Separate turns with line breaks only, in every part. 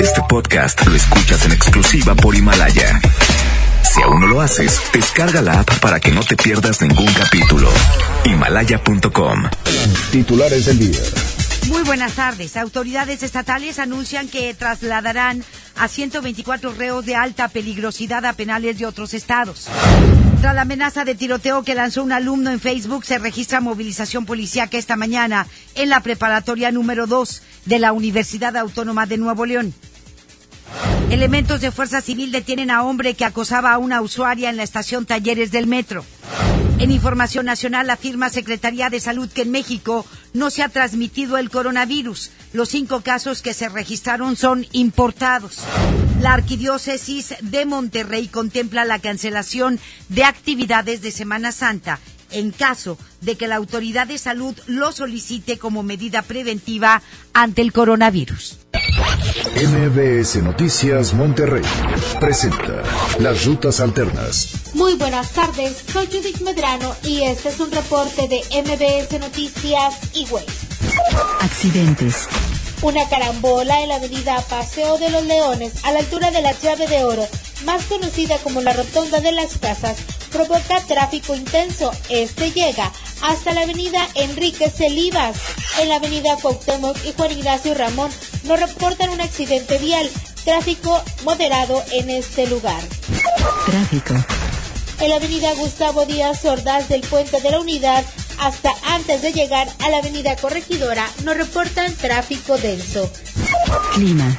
Este podcast lo escuchas en exclusiva por Himalaya. Si aún no lo haces, descarga la app para que no te pierdas ningún capítulo. Himalaya.com.
Titulares del día.
Muy buenas tardes. Autoridades estatales anuncian que trasladarán a 124 reos de alta peligrosidad a penales de otros estados. Tras la amenaza de tiroteo que lanzó un alumno en Facebook, se registra movilización policíaca esta mañana en la preparatoria número 2 de la Universidad Autónoma de Nuevo León. Elementos de Fuerza Civil detienen a hombre que acosaba a una usuaria en la estación Talleres del Metro. En información nacional afirma Secretaría de Salud que en México no se ha transmitido el coronavirus. Los cinco casos que se registraron son importados. La Arquidiócesis de Monterrey contempla la cancelación de actividades de Semana Santa en caso de que la autoridad de salud lo solicite como medida preventiva ante el coronavirus.
MBS Noticias Monterrey presenta Las Rutas Alternas.
Muy buenas tardes, soy Judith Medrano y este es un reporte de MBS Noticias y
Accidentes.
Una carambola en la avenida Paseo de los Leones, a la altura de la llave de oro, más conocida como la Rotonda de las Casas, provoca tráfico intenso. Este llega hasta la avenida Enrique Celivas. En la avenida Cuauhtémoc y Juan Ignacio Ramón nos reportan un accidente vial. Tráfico moderado en este lugar.
Tráfico.
En la avenida Gustavo Díaz Ordaz del Puente de la Unidad hasta antes de llegar a la avenida Corregidora nos reportan tráfico denso.
Clima.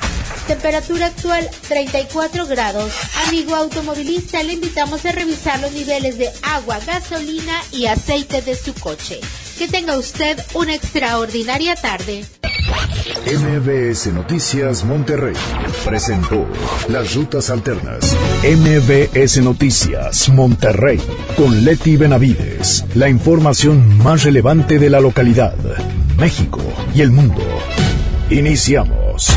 Temperatura actual 34 grados. Amigo automovilista, le invitamos a revisar los niveles de agua, gasolina y aceite de su coche. Que tenga usted una extraordinaria tarde.
MBS Noticias Monterrey presentó Las Rutas Alternas. MBS Noticias Monterrey con Leti Benavides. La información más relevante de la localidad, México y el mundo. Iniciamos.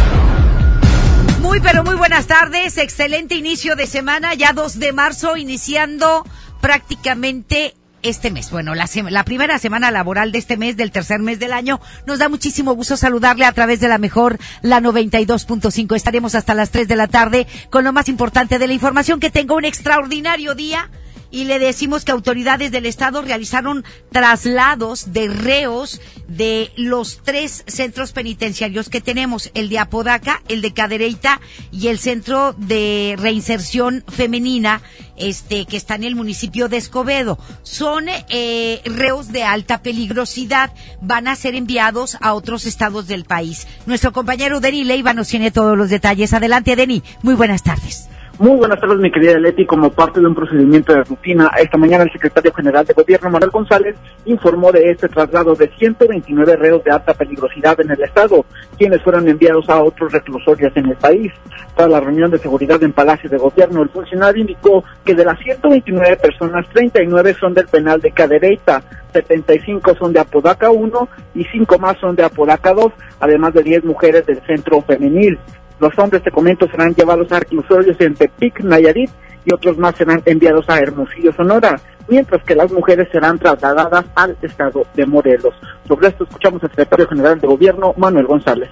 Muy, pero muy buenas tardes. Excelente inicio de semana, ya 2 de marzo, iniciando prácticamente este mes. Bueno, la, la, primera semana laboral de este mes, del tercer mes del año. Nos da muchísimo gusto saludarle a través de la mejor, la 92.5. Estaremos hasta las 3 de la tarde con lo más importante de la información. Que tenga un extraordinario día y le decimos que autoridades del Estado realizaron traslados de reos de los tres centros penitenciarios que tenemos, el de Apodaca, el de Cadereyta y el Centro de Reinserción Femenina, este, que está en el municipio de Escobedo. Son eh, reos de alta peligrosidad, van a ser enviados a otros estados del país. Nuestro compañero Deni Leiva nos tiene todos los detalles. Adelante, Deni. Muy buenas tardes.
Muy buenas tardes, mi querida Leti. Como parte de un procedimiento de rutina, esta mañana el secretario general de Gobierno, Manuel González, informó de este traslado de 129 reos de alta peligrosidad en el Estado, quienes fueron enviados a otros reclusorios en el país. Tras la reunión de seguridad en Palacio de Gobierno, el funcionario indicó que de las 129 personas, 39 son del penal de Cadereyta, 75 son de Apodaca 1 y 5 más son de Apodaca 2, además de 10 mujeres del centro femenil. Los hombres, te comento, serán llevados a reclusorios en Tepic, Nayarit, y otros más serán enviados a Hermosillo, Sonora, mientras que las mujeres serán trasladadas al estado de Morelos. Sobre esto escuchamos al secretario general de Gobierno, Manuel González.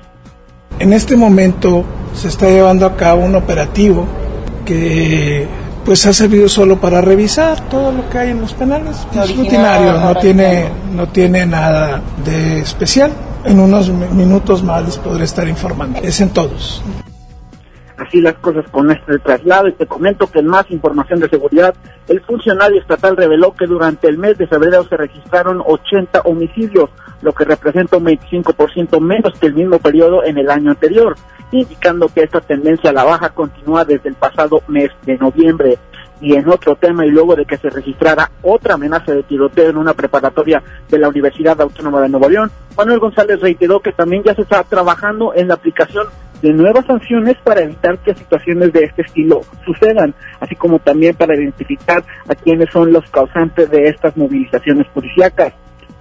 En este momento se está llevando a cabo un operativo que pues ha servido solo para revisar todo lo que hay en los penales. Es rutinario, no tiene, no tiene nada de especial. En unos minutos más les podré estar informando. Es en todos.
Así las cosas con este traslado y te comento que en más información de seguridad, el funcionario estatal reveló que durante el mes de febrero se registraron 80 homicidios, lo que representa un 25% menos que el mismo periodo en el año anterior, indicando que esta tendencia a la baja continúa desde el pasado mes de noviembre. Y en otro tema, y luego de que se registrara otra amenaza de tiroteo en una preparatoria de la Universidad Autónoma de Nuevo León, Manuel González reiteró que también ya se está trabajando en la aplicación de nuevas sanciones para evitar que situaciones de este estilo sucedan, así como también para identificar a quienes son los causantes de estas movilizaciones policíacas.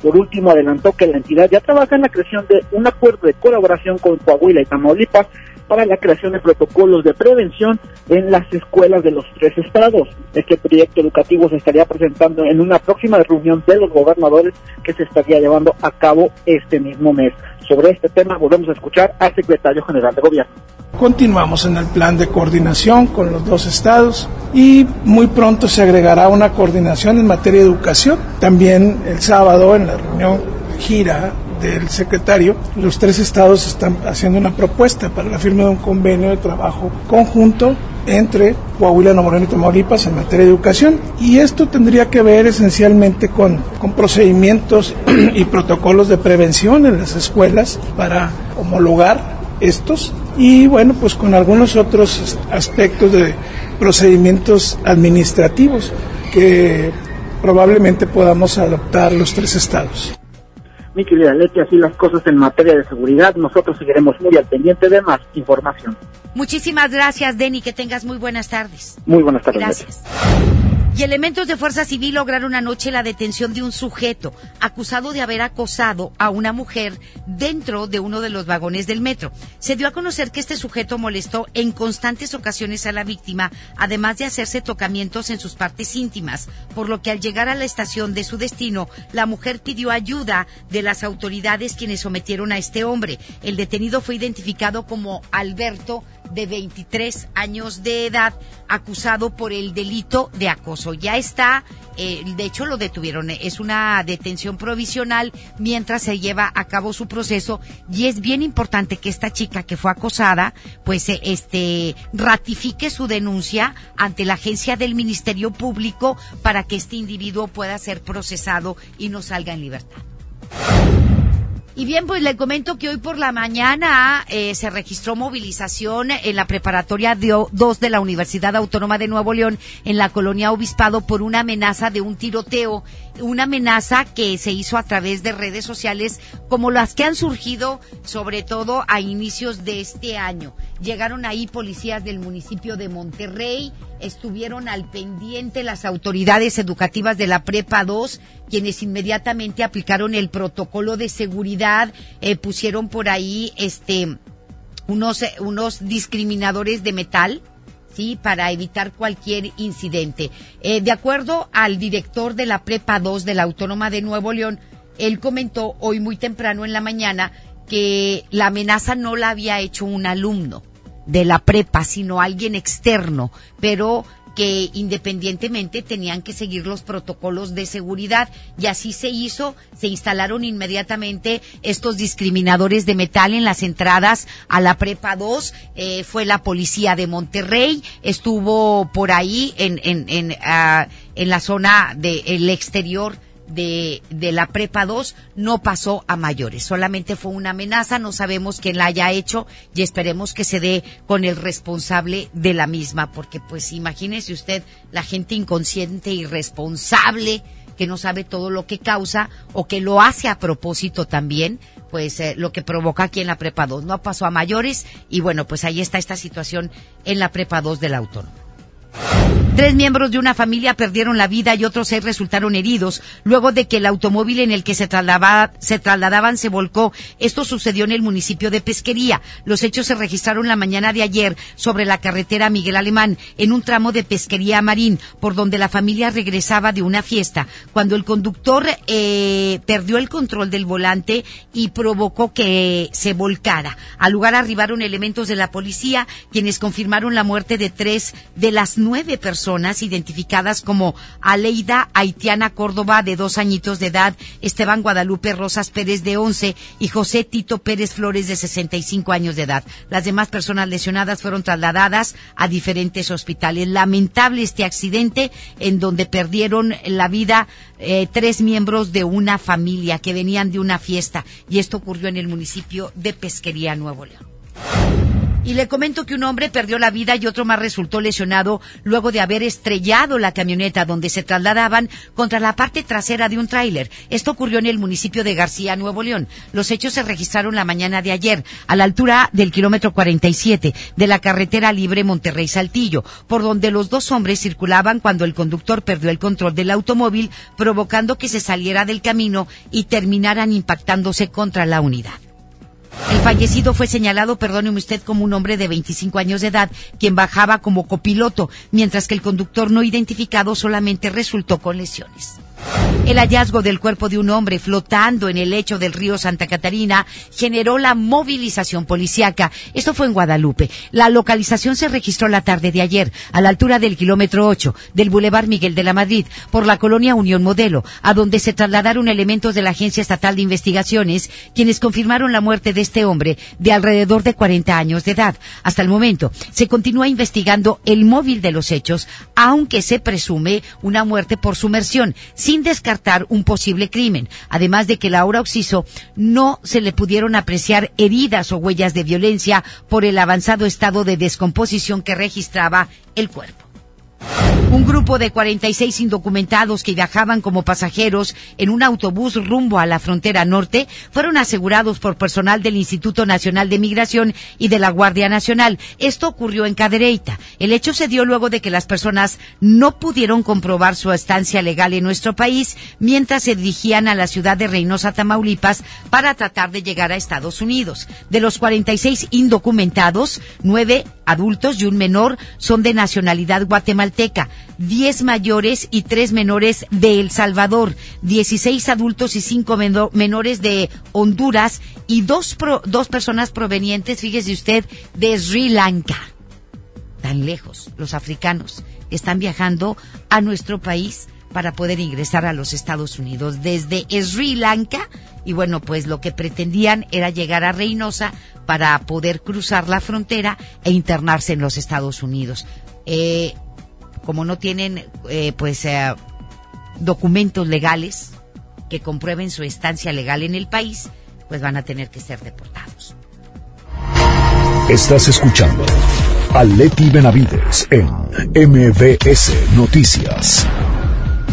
Por último, adelantó que la entidad ya trabaja en la creación de un acuerdo de colaboración con Coahuila y Tamaulipas para la creación de protocolos de prevención en las escuelas de los tres estados. Este proyecto educativo se estaría presentando en una próxima reunión de los gobernadores que se estaría llevando a cabo este mismo mes. Sobre este tema volvemos a escuchar al secretario general de gobierno.
Continuamos en el plan de coordinación con los dos estados y muy pronto se agregará una coordinación en materia de educación. También el sábado en la reunión gira del secretario, los tres estados están haciendo una propuesta para la firma de un convenio de trabajo conjunto entre Coahuila, Nuevo León y Tamaulipas en materia de educación. Y esto tendría que ver esencialmente con, con procedimientos y protocolos de prevención en las escuelas para homologar estos y bueno, pues con algunos otros aspectos de procedimientos administrativos que probablemente podamos adoptar los tres estados.
Mi querida Leti, así las cosas en materia de seguridad, nosotros seguiremos muy al pendiente de más información.
Muchísimas gracias, Denny, que tengas muy buenas tardes.
Muy buenas tardes.
Gracias. Y elementos de Fuerza Civil lograron anoche la detención de un sujeto acusado de haber acosado a una mujer dentro de uno de los vagones del metro. Se dio a conocer que este sujeto molestó en constantes ocasiones a la víctima, además de hacerse tocamientos en sus partes íntimas, por lo que al llegar a la estación de su destino, la mujer pidió ayuda de las autoridades quienes sometieron a este hombre. El detenido fue identificado como Alberto de 23 años de edad, acusado por el delito de acoso. Ya está, eh, de hecho lo detuvieron, es una detención provisional mientras se lleva a cabo su proceso y es bien importante que esta chica que fue acosada, pues eh, este ratifique su denuncia ante la agencia del Ministerio Público para que este individuo pueda ser procesado y no salga en libertad. Y bien, pues le comento que hoy por la mañana eh, se registró movilización en la preparatoria 2 de la Universidad Autónoma de Nuevo León en la colonia Obispado por una amenaza de un tiroteo, una amenaza que se hizo a través de redes sociales como las que han surgido sobre todo a inicios de este año. Llegaron ahí policías del municipio de Monterrey, estuvieron al pendiente las autoridades educativas de la Prepa 2, quienes inmediatamente aplicaron el protocolo de seguridad, eh, pusieron por ahí este unos eh, unos discriminadores de metal, para evitar cualquier incidente. Eh, de acuerdo al director de la Prepa 2 de la Autónoma de Nuevo León, él comentó hoy muy temprano en la mañana que la amenaza no la había hecho un alumno de la prepa, sino alguien externo, pero que independientemente tenían que seguir los protocolos de seguridad. Y así se hizo, se instalaron inmediatamente estos discriminadores de metal en las entradas a la prepa 2, eh, fue la policía de Monterrey, estuvo por ahí en, en, en, ah, en la zona del exterior de, de la prepa 2 no pasó a mayores, solamente fue una amenaza, no sabemos quién la haya hecho y esperemos que se dé con el responsable de la misma, porque pues imagínese usted la gente inconsciente, irresponsable, que no sabe todo lo que causa o que lo hace a propósito también, pues eh, lo que provoca aquí en la prepa 2. No pasó a mayores y bueno, pues ahí está esta situación en la prepa 2 del autónomo. Tres miembros de una familia perdieron la vida y otros seis resultaron heridos luego de que el automóvil en el que se, se trasladaban se volcó. Esto sucedió en el municipio de Pesquería. Los hechos se registraron la mañana de ayer sobre la carretera Miguel Alemán, en un tramo de Pesquería Marín, por donde la familia regresaba de una fiesta, cuando el conductor eh, perdió el control del volante y provocó que se volcara. Al lugar arribaron elementos de la policía, quienes confirmaron la muerte de tres de las nueve personas identificadas como Aleida Haitiana Córdoba, de dos añitos de edad, Esteban Guadalupe Rosas Pérez, de once, y José Tito Pérez Flores, de sesenta y cinco años de edad. Las demás personas lesionadas fueron trasladadas a diferentes hospitales. Lamentable este accidente en donde perdieron la vida eh, tres miembros de una familia que venían de una fiesta y esto ocurrió en el municipio de Pesquería, Nuevo León. Y le comento que un hombre perdió la vida y otro más resultó lesionado luego de haber estrellado la camioneta donde se trasladaban contra la parte trasera de un tráiler. Esto ocurrió en el municipio de García, Nuevo León. Los hechos se registraron la mañana de ayer, a la altura del kilómetro 47 de la carretera libre Monterrey-Saltillo, por donde los dos hombres circulaban cuando el conductor perdió el control del automóvil, provocando que se saliera del camino y terminaran impactándose contra la unidad. El fallecido fue señalado, perdóneme usted, como un hombre de 25 años de edad, quien bajaba como copiloto, mientras que el conductor no identificado solamente resultó con lesiones. El hallazgo del cuerpo de un hombre flotando en el lecho del río Santa Catarina generó la movilización policiaca. Esto fue en Guadalupe. La localización se registró la tarde de ayer, a la altura del kilómetro 8 del Boulevard Miguel de la Madrid, por la colonia Unión Modelo, a donde se trasladaron elementos de la Agencia Estatal de Investigaciones, quienes confirmaron la muerte de este hombre de alrededor de 40 años de edad. Hasta el momento, se continúa investigando el móvil de los hechos, aunque se presume una muerte por sumersión, descartar un posible crimen, además de que Laura Oxiso no se le pudieron apreciar heridas o huellas de violencia por el avanzado estado de descomposición que registraba el cuerpo. Un grupo de 46 indocumentados que viajaban como pasajeros en un autobús rumbo a la frontera norte fueron asegurados por personal del Instituto Nacional de Migración y de la Guardia Nacional. Esto ocurrió en Cadereyta. El hecho se dio luego de que las personas no pudieron comprobar su estancia legal en nuestro país mientras se dirigían a la ciudad de Reynosa, Tamaulipas, para tratar de llegar a Estados Unidos. De los 46 indocumentados, nueve adultos y un menor son de nacionalidad guatemalteca, 10 mayores y 3 menores de El Salvador, 16 adultos y 5 menores de Honduras y dos, dos personas provenientes, fíjese usted, de Sri Lanka. Tan lejos, los africanos están viajando a nuestro país para poder ingresar a los Estados Unidos desde Sri Lanka y bueno, pues lo que pretendían era llegar a Reynosa para poder cruzar la frontera e internarse en los Estados Unidos. Eh, como no tienen eh, pues eh, documentos legales que comprueben su estancia legal en el país, pues van a tener que ser deportados.
Estás escuchando a Leti Benavides en MBS Noticias.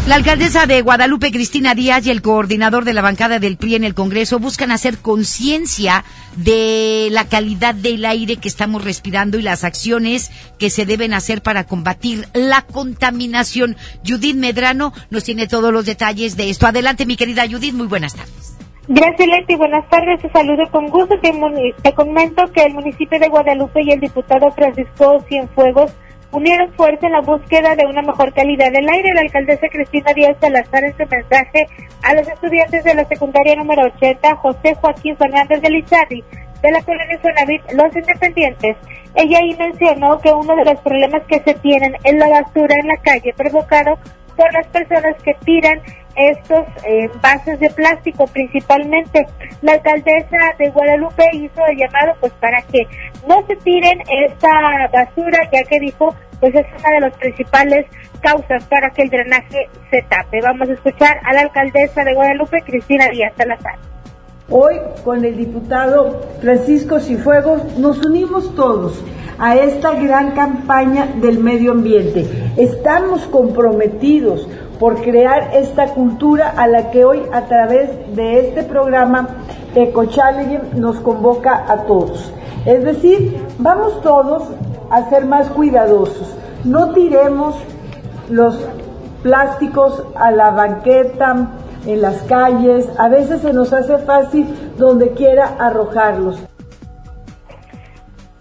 La alcaldesa de Guadalupe, Cristina Díaz, y el coordinador de la bancada del PRI en el Congreso buscan hacer conciencia de la calidad del aire que estamos respirando y las acciones que se deben hacer para combatir la contaminación. Judith Medrano nos tiene todos los detalles de esto. Adelante, mi querida Judith, muy buenas tardes.
Gracias, Leti. Buenas tardes. Te saludo con gusto. Te, comento que el municipio de Guadalupe y el diputado Francisco Cienfuegos unieron fuerza en la búsqueda de una mejor calidad del aire. La alcaldesa Cristina Díaz Salazar en su mensaje a los estudiantes de la secundaria número 80, José Joaquín Fernández de Lizardi, de la colonia Sonavit, Los Independientes. Ella ahí mencionó que uno de los problemas que se tienen es la basura en la calle provocado por las personas que tiran estos envases de plástico principalmente. La alcaldesa de Guadalupe hizo el llamado pues para que no se tiren esta basura ya que dijo pues es una de las principales causas para que el drenaje se tape. Vamos a escuchar a la alcaldesa de Guadalupe, Cristina Díaz Salazar.
Hoy con el diputado Francisco Cifuegos nos unimos todos a esta gran campaña del medio ambiente. Estamos comprometidos por crear esta cultura a la que hoy a través de este programa Eco Challenge nos convoca a todos. Es decir, vamos todos a ser más cuidadosos. No tiremos los plásticos a la banqueta, en las calles, a veces se nos hace fácil donde quiera arrojarlos.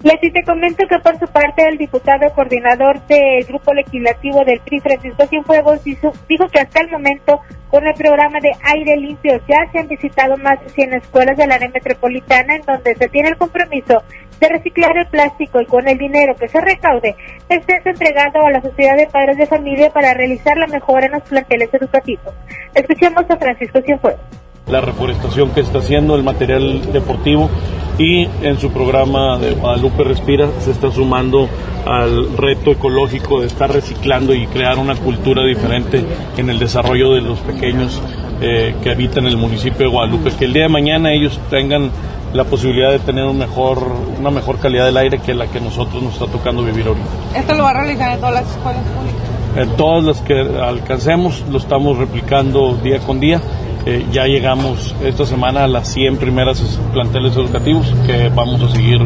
Leti, te comento que por su parte el diputado coordinador del Grupo Legislativo del PRI, Francisco Cienfuegos, dijo, que hasta el momento con el programa de aire limpio ya se han visitado más de 100 escuelas de la área metropolitana en donde se tiene el compromiso de reciclar el plástico y con el dinero que se recaude esté entregado a la Sociedad de Padres de Familia para realizar la mejora en los planteles educativos. Escuchemos a Francisco Cienfuegos
la reforestación que está haciendo, el material deportivo y en su programa de Guadalupe Respira se está sumando al reto ecológico de estar reciclando y crear una cultura diferente en el desarrollo de los pequeños eh, que habitan el municipio de Guadalupe, que el día de mañana ellos tengan la posibilidad de tener un mejor, una mejor calidad del aire que la que nosotros nos está tocando vivir ahorita.
¿Esto lo va a realizar en todas las escuelas públicas?
En todas las que alcancemos, lo estamos replicando día con día eh, ya llegamos esta semana a las 100 primeras planteles educativos que vamos a seguir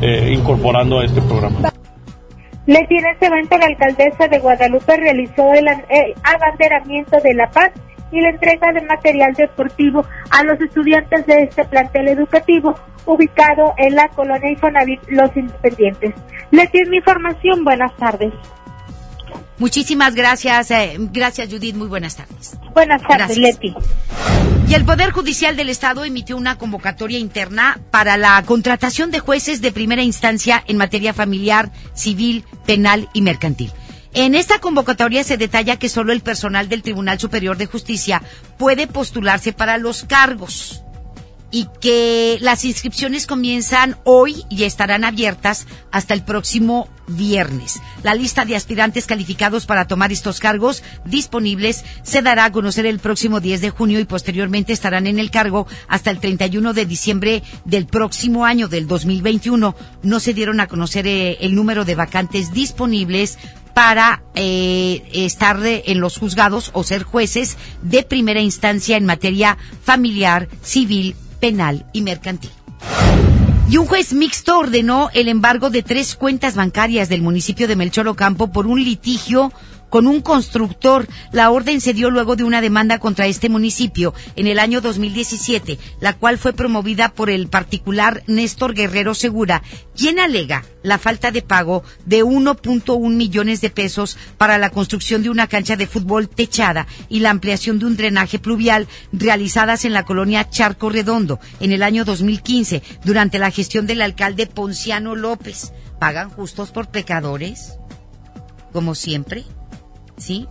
eh, incorporando a este programa.
Le tiene este evento la alcaldesa de Guadalupe realizó el eh, abanderamiento de la paz y la entrega de material deportivo a los estudiantes de este plantel educativo ubicado en la colonia Infonavit Los Independientes. Le tiene información, buenas tardes.
Muchísimas gracias, eh, gracias Judith, muy buenas tardes.
Buenas tardes,
Gracias.
Leti.
Y el Poder Judicial del Estado emitió una convocatoria interna para la contratación de jueces de primera instancia en materia familiar, civil, penal y mercantil. En esta convocatoria se detalla que solo el personal del Tribunal Superior de Justicia puede postularse para los cargos y que las inscripciones comienzan hoy y estarán abiertas hasta el próximo viernes. La lista de aspirantes calificados para tomar estos cargos disponibles se dará a conocer el próximo 10 de junio y posteriormente estarán en el cargo hasta el 31 de diciembre del próximo año del 2021. No se dieron a conocer eh, el número de vacantes disponibles para eh, estar eh, en los juzgados o ser jueces de primera instancia en materia familiar, civil, penal y mercantil. Y un juez mixto ordenó el embargo de tres cuentas bancarias del municipio de Melchor Ocampo por un litigio con un constructor. La orden se dio luego de una demanda contra este municipio en el año 2017, la cual fue promovida por el particular Néstor Guerrero Segura, quien alega la falta de pago de 1.1 millones de pesos para la construcción de una cancha de fútbol techada y la ampliación de un drenaje pluvial realizadas en la colonia Charco Redondo en el año 2015 durante la gestión del alcalde Ponciano López. ¿Pagan justos por pecadores? Como siempre. ¿Sí?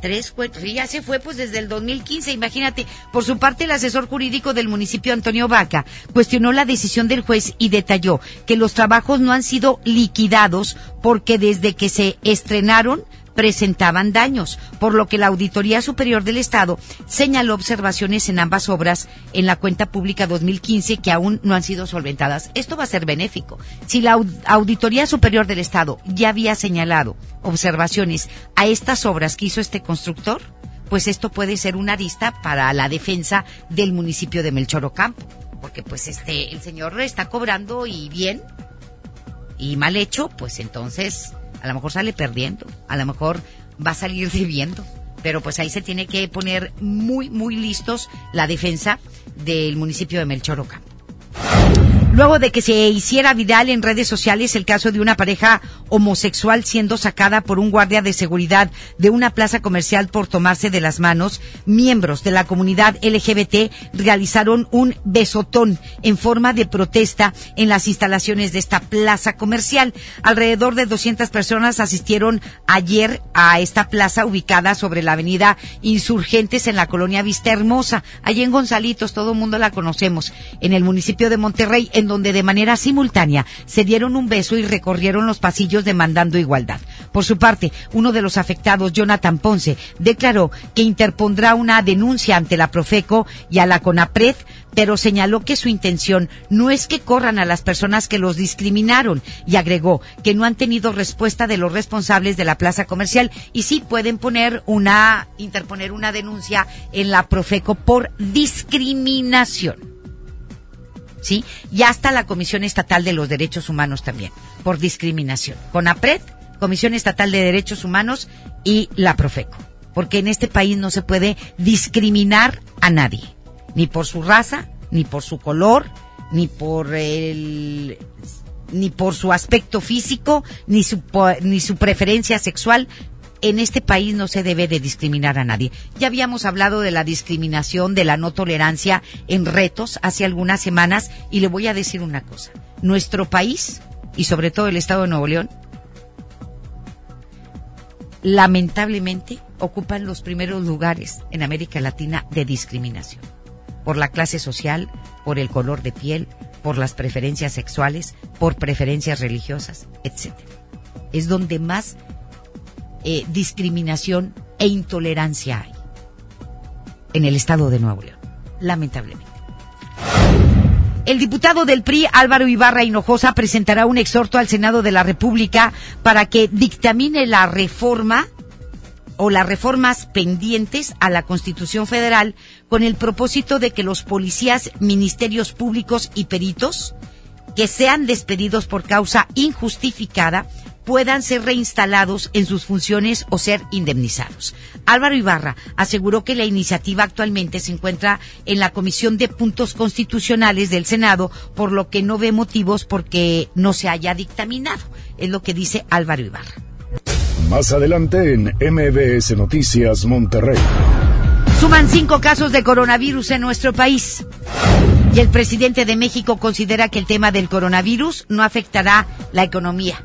Tres cuentos. Y ya se fue pues desde el 2015, imagínate. Por su parte, el asesor jurídico del municipio, Antonio Vaca, cuestionó la decisión del juez y detalló que los trabajos no han sido liquidados porque desde que se estrenaron presentaban daños, por lo que la Auditoría Superior del Estado señaló observaciones en ambas obras en la cuenta pública 2015 que aún no han sido solventadas. Esto va a ser benéfico. Si la Au- Auditoría Superior del Estado ya había señalado observaciones a estas obras que hizo este constructor, pues esto puede ser una arista para la defensa del municipio de Melchor Ocampo, porque pues este el señor está cobrando y bien y mal hecho, pues entonces a lo mejor sale perdiendo, a lo mejor va a salir debiendo. Pero pues ahí se tiene que poner muy, muy listos la defensa del municipio de Melchor Ocampo. Luego de que se hiciera viral en redes sociales el caso de una pareja homosexual siendo sacada por un guardia de seguridad de una plaza comercial por tomarse de las manos, miembros de la comunidad LGBT realizaron un besotón en forma de protesta en las instalaciones de esta plaza comercial. Alrededor de 200 personas asistieron ayer a esta plaza ubicada sobre la avenida Insurgentes en la colonia Vista Hermosa, allí en Gonzalitos, todo el mundo la conocemos, en el municipio de Monterrey, donde de manera simultánea se dieron un beso y recorrieron los pasillos demandando igualdad. Por su parte, uno de los afectados, Jonathan Ponce, declaró que interpondrá una denuncia ante la Profeco y a la CONAPRED, pero señaló que su intención no es que corran a las personas que los discriminaron y agregó que no han tenido respuesta de los responsables de la plaza comercial y sí pueden poner una, interponer una denuncia en la Profeco por discriminación. ¿Sí? Y hasta la Comisión Estatal de los Derechos Humanos también, por discriminación. CONAPRED, Comisión Estatal de Derechos Humanos y la Profeco. Porque en este país no se puede discriminar a nadie, ni por su raza, ni por su color, ni por el ni por su aspecto físico, ni su, ni su preferencia sexual, en este país no se debe de discriminar a nadie. Ya habíamos hablado de la discriminación, de la no tolerancia en retos hace algunas semanas y le voy a decir una cosa. Nuestro país, y sobre todo el Estado de Nuevo León, lamentablemente ocupan los primeros lugares en América Latina de discriminación. Por la clase social, por el color de piel, por las preferencias sexuales, por preferencias religiosas, etc. Es donde más eh, discriminación e intolerancia hay en el estado de Nuevo León, lamentablemente. El diputado del PRI, Álvaro Ibarra Hinojosa, presentará un exhorto al Senado de la República para que dictamine la reforma o las reformas pendientes a la Constitución Federal con el propósito de que los policías, ministerios públicos y peritos que sean despedidos por causa injustificada puedan ser reinstalados en sus funciones o ser indemnizados. Álvaro Ibarra aseguró que la iniciativa actualmente se encuentra en la Comisión de Puntos Constitucionales del Senado, por lo que no ve motivos porque no se haya dictaminado. Es lo que dice Álvaro Ibarra.
Más adelante en MBS Noticias Monterrey.
Suman cinco casos de coronavirus en nuestro país. Y el presidente de México considera que el tema del coronavirus no afectará la economía.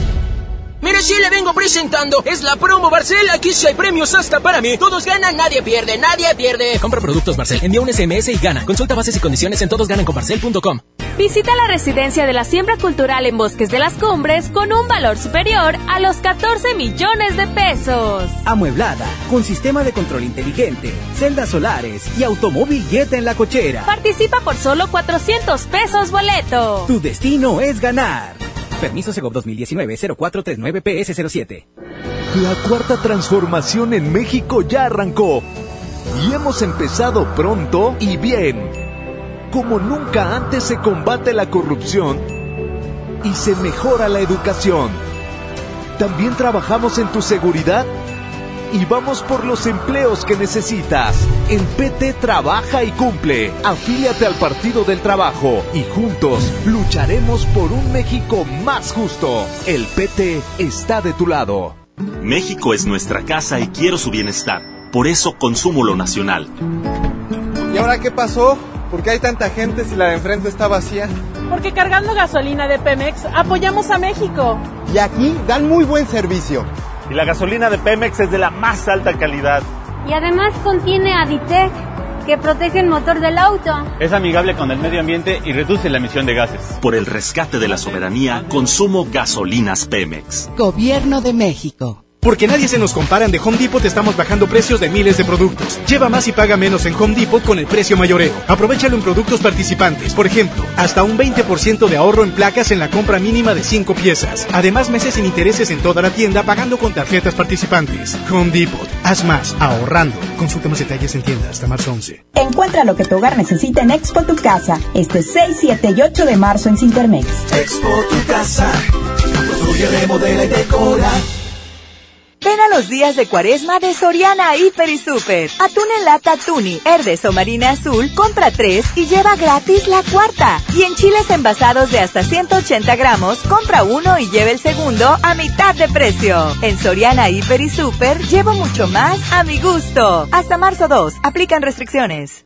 Mire, sí le vengo presentando. Es la promo Barcel. Aquí sí hay premios hasta para mí. Todos ganan, nadie pierde, nadie pierde.
Compra productos Barcel, envía un SMS y gana. Consulta bases y condiciones en todosgananconbarcel.com.
Visita la residencia de la siembra cultural en Bosques de las Cumbres con un valor superior a los 14 millones de pesos.
Amueblada, con sistema de control inteligente, celdas solares y automóvil Jet en la cochera.
Participa por solo 400 pesos boleto.
Tu destino es ganar. Permiso Segov 2019-0439-PS07.
La cuarta transformación en México ya arrancó. Y hemos empezado pronto y bien. Como nunca antes se combate la corrupción y se mejora la educación. También trabajamos en tu seguridad y vamos por los empleos que necesitas. En PT trabaja y cumple. Afíliate al Partido del Trabajo y juntos lucharemos por un México más justo. El PT está de tu lado.
México es nuestra casa y quiero su bienestar. Por eso consumo lo nacional.
¿Y ahora qué pasó? ¿Por qué hay tanta gente si la de enfrente está vacía?
Porque cargando gasolina de Pemex apoyamos a México.
Y aquí dan muy buen servicio.
Y la gasolina de Pemex es de la más alta calidad.
Y además contiene Aditec, que protege el motor del auto.
Es amigable con el medio ambiente y reduce la emisión de gases.
Por el rescate de la soberanía, consumo gasolinas Pemex.
Gobierno de México.
Porque nadie se nos compara, de Home Depot estamos bajando precios de miles de productos. Lleva más y paga menos en Home Depot con el precio mayoreo. Aprovechalo en productos participantes. Por ejemplo, hasta un 20% de ahorro en placas en la compra mínima de 5 piezas. Además, meses sin intereses en toda la tienda pagando con tarjetas participantes. Home Depot. Haz más ahorrando. Consulta más detalles en tienda hasta marzo 11.
Encuentra lo que tu hogar necesita en Expo Tu Casa. Este 6, 7 y 8 de marzo en Cintermex.
Expo Tu Casa. Construye, remodela y decora.
Ven a los días de cuaresma de Soriana Hiper y Super. Atún en lata Tuni, Herdes o Marina Azul, compra tres y lleva gratis la cuarta. Y en chiles envasados de hasta 180 gramos, compra uno y lleva el segundo a mitad de precio. En Soriana Hiper y Super, llevo mucho más a mi gusto. Hasta marzo 2, aplican restricciones.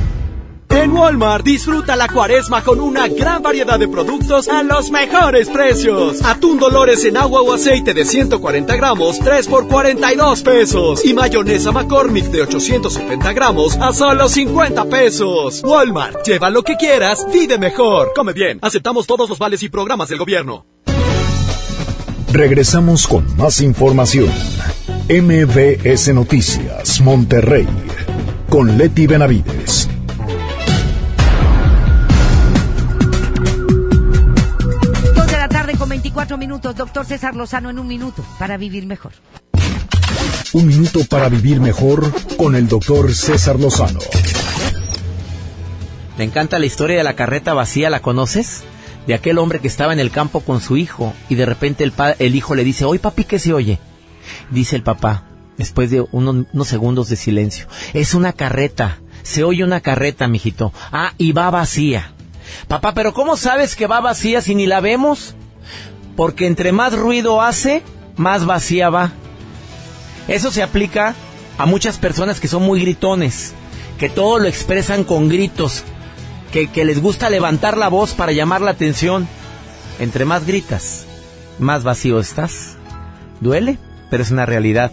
En Walmart disfruta la cuaresma con una gran variedad de productos a los mejores precios. Atún Dolores en agua o aceite de 140 gramos, 3 por 42 pesos. Y mayonesa McCormick de 870 gramos a solo 50 pesos. Walmart, lleva lo que quieras, vive mejor. Come bien, aceptamos todos los vales y programas del gobierno.
Regresamos con más información. MBS Noticias, Monterrey, con Leti Benavides.
24 minutos. Doctor César Lozano en un minuto para vivir mejor.
Un minuto para vivir mejor con el doctor César Lozano.
Me encanta la historia de la carreta vacía, ¿la conoces? De aquel hombre que estaba en el campo con su hijo y de repente el, el hijo le dice, oye papi, ¿qué se oye? Dice el papá, después de unos, unos segundos de silencio, es una carreta, se oye una carreta, mijito. Ah, y va vacía. Papá, pero ¿cómo sabes que va vacía si ni la vemos? Porque entre más ruido hace, más vacía va. Eso se aplica a muchas personas que son muy gritones, que todo lo expresan con gritos, que, les gusta levantar la voz para llamar la atención. Entre más gritas, más vacío estás. Duele, pero es una realidad.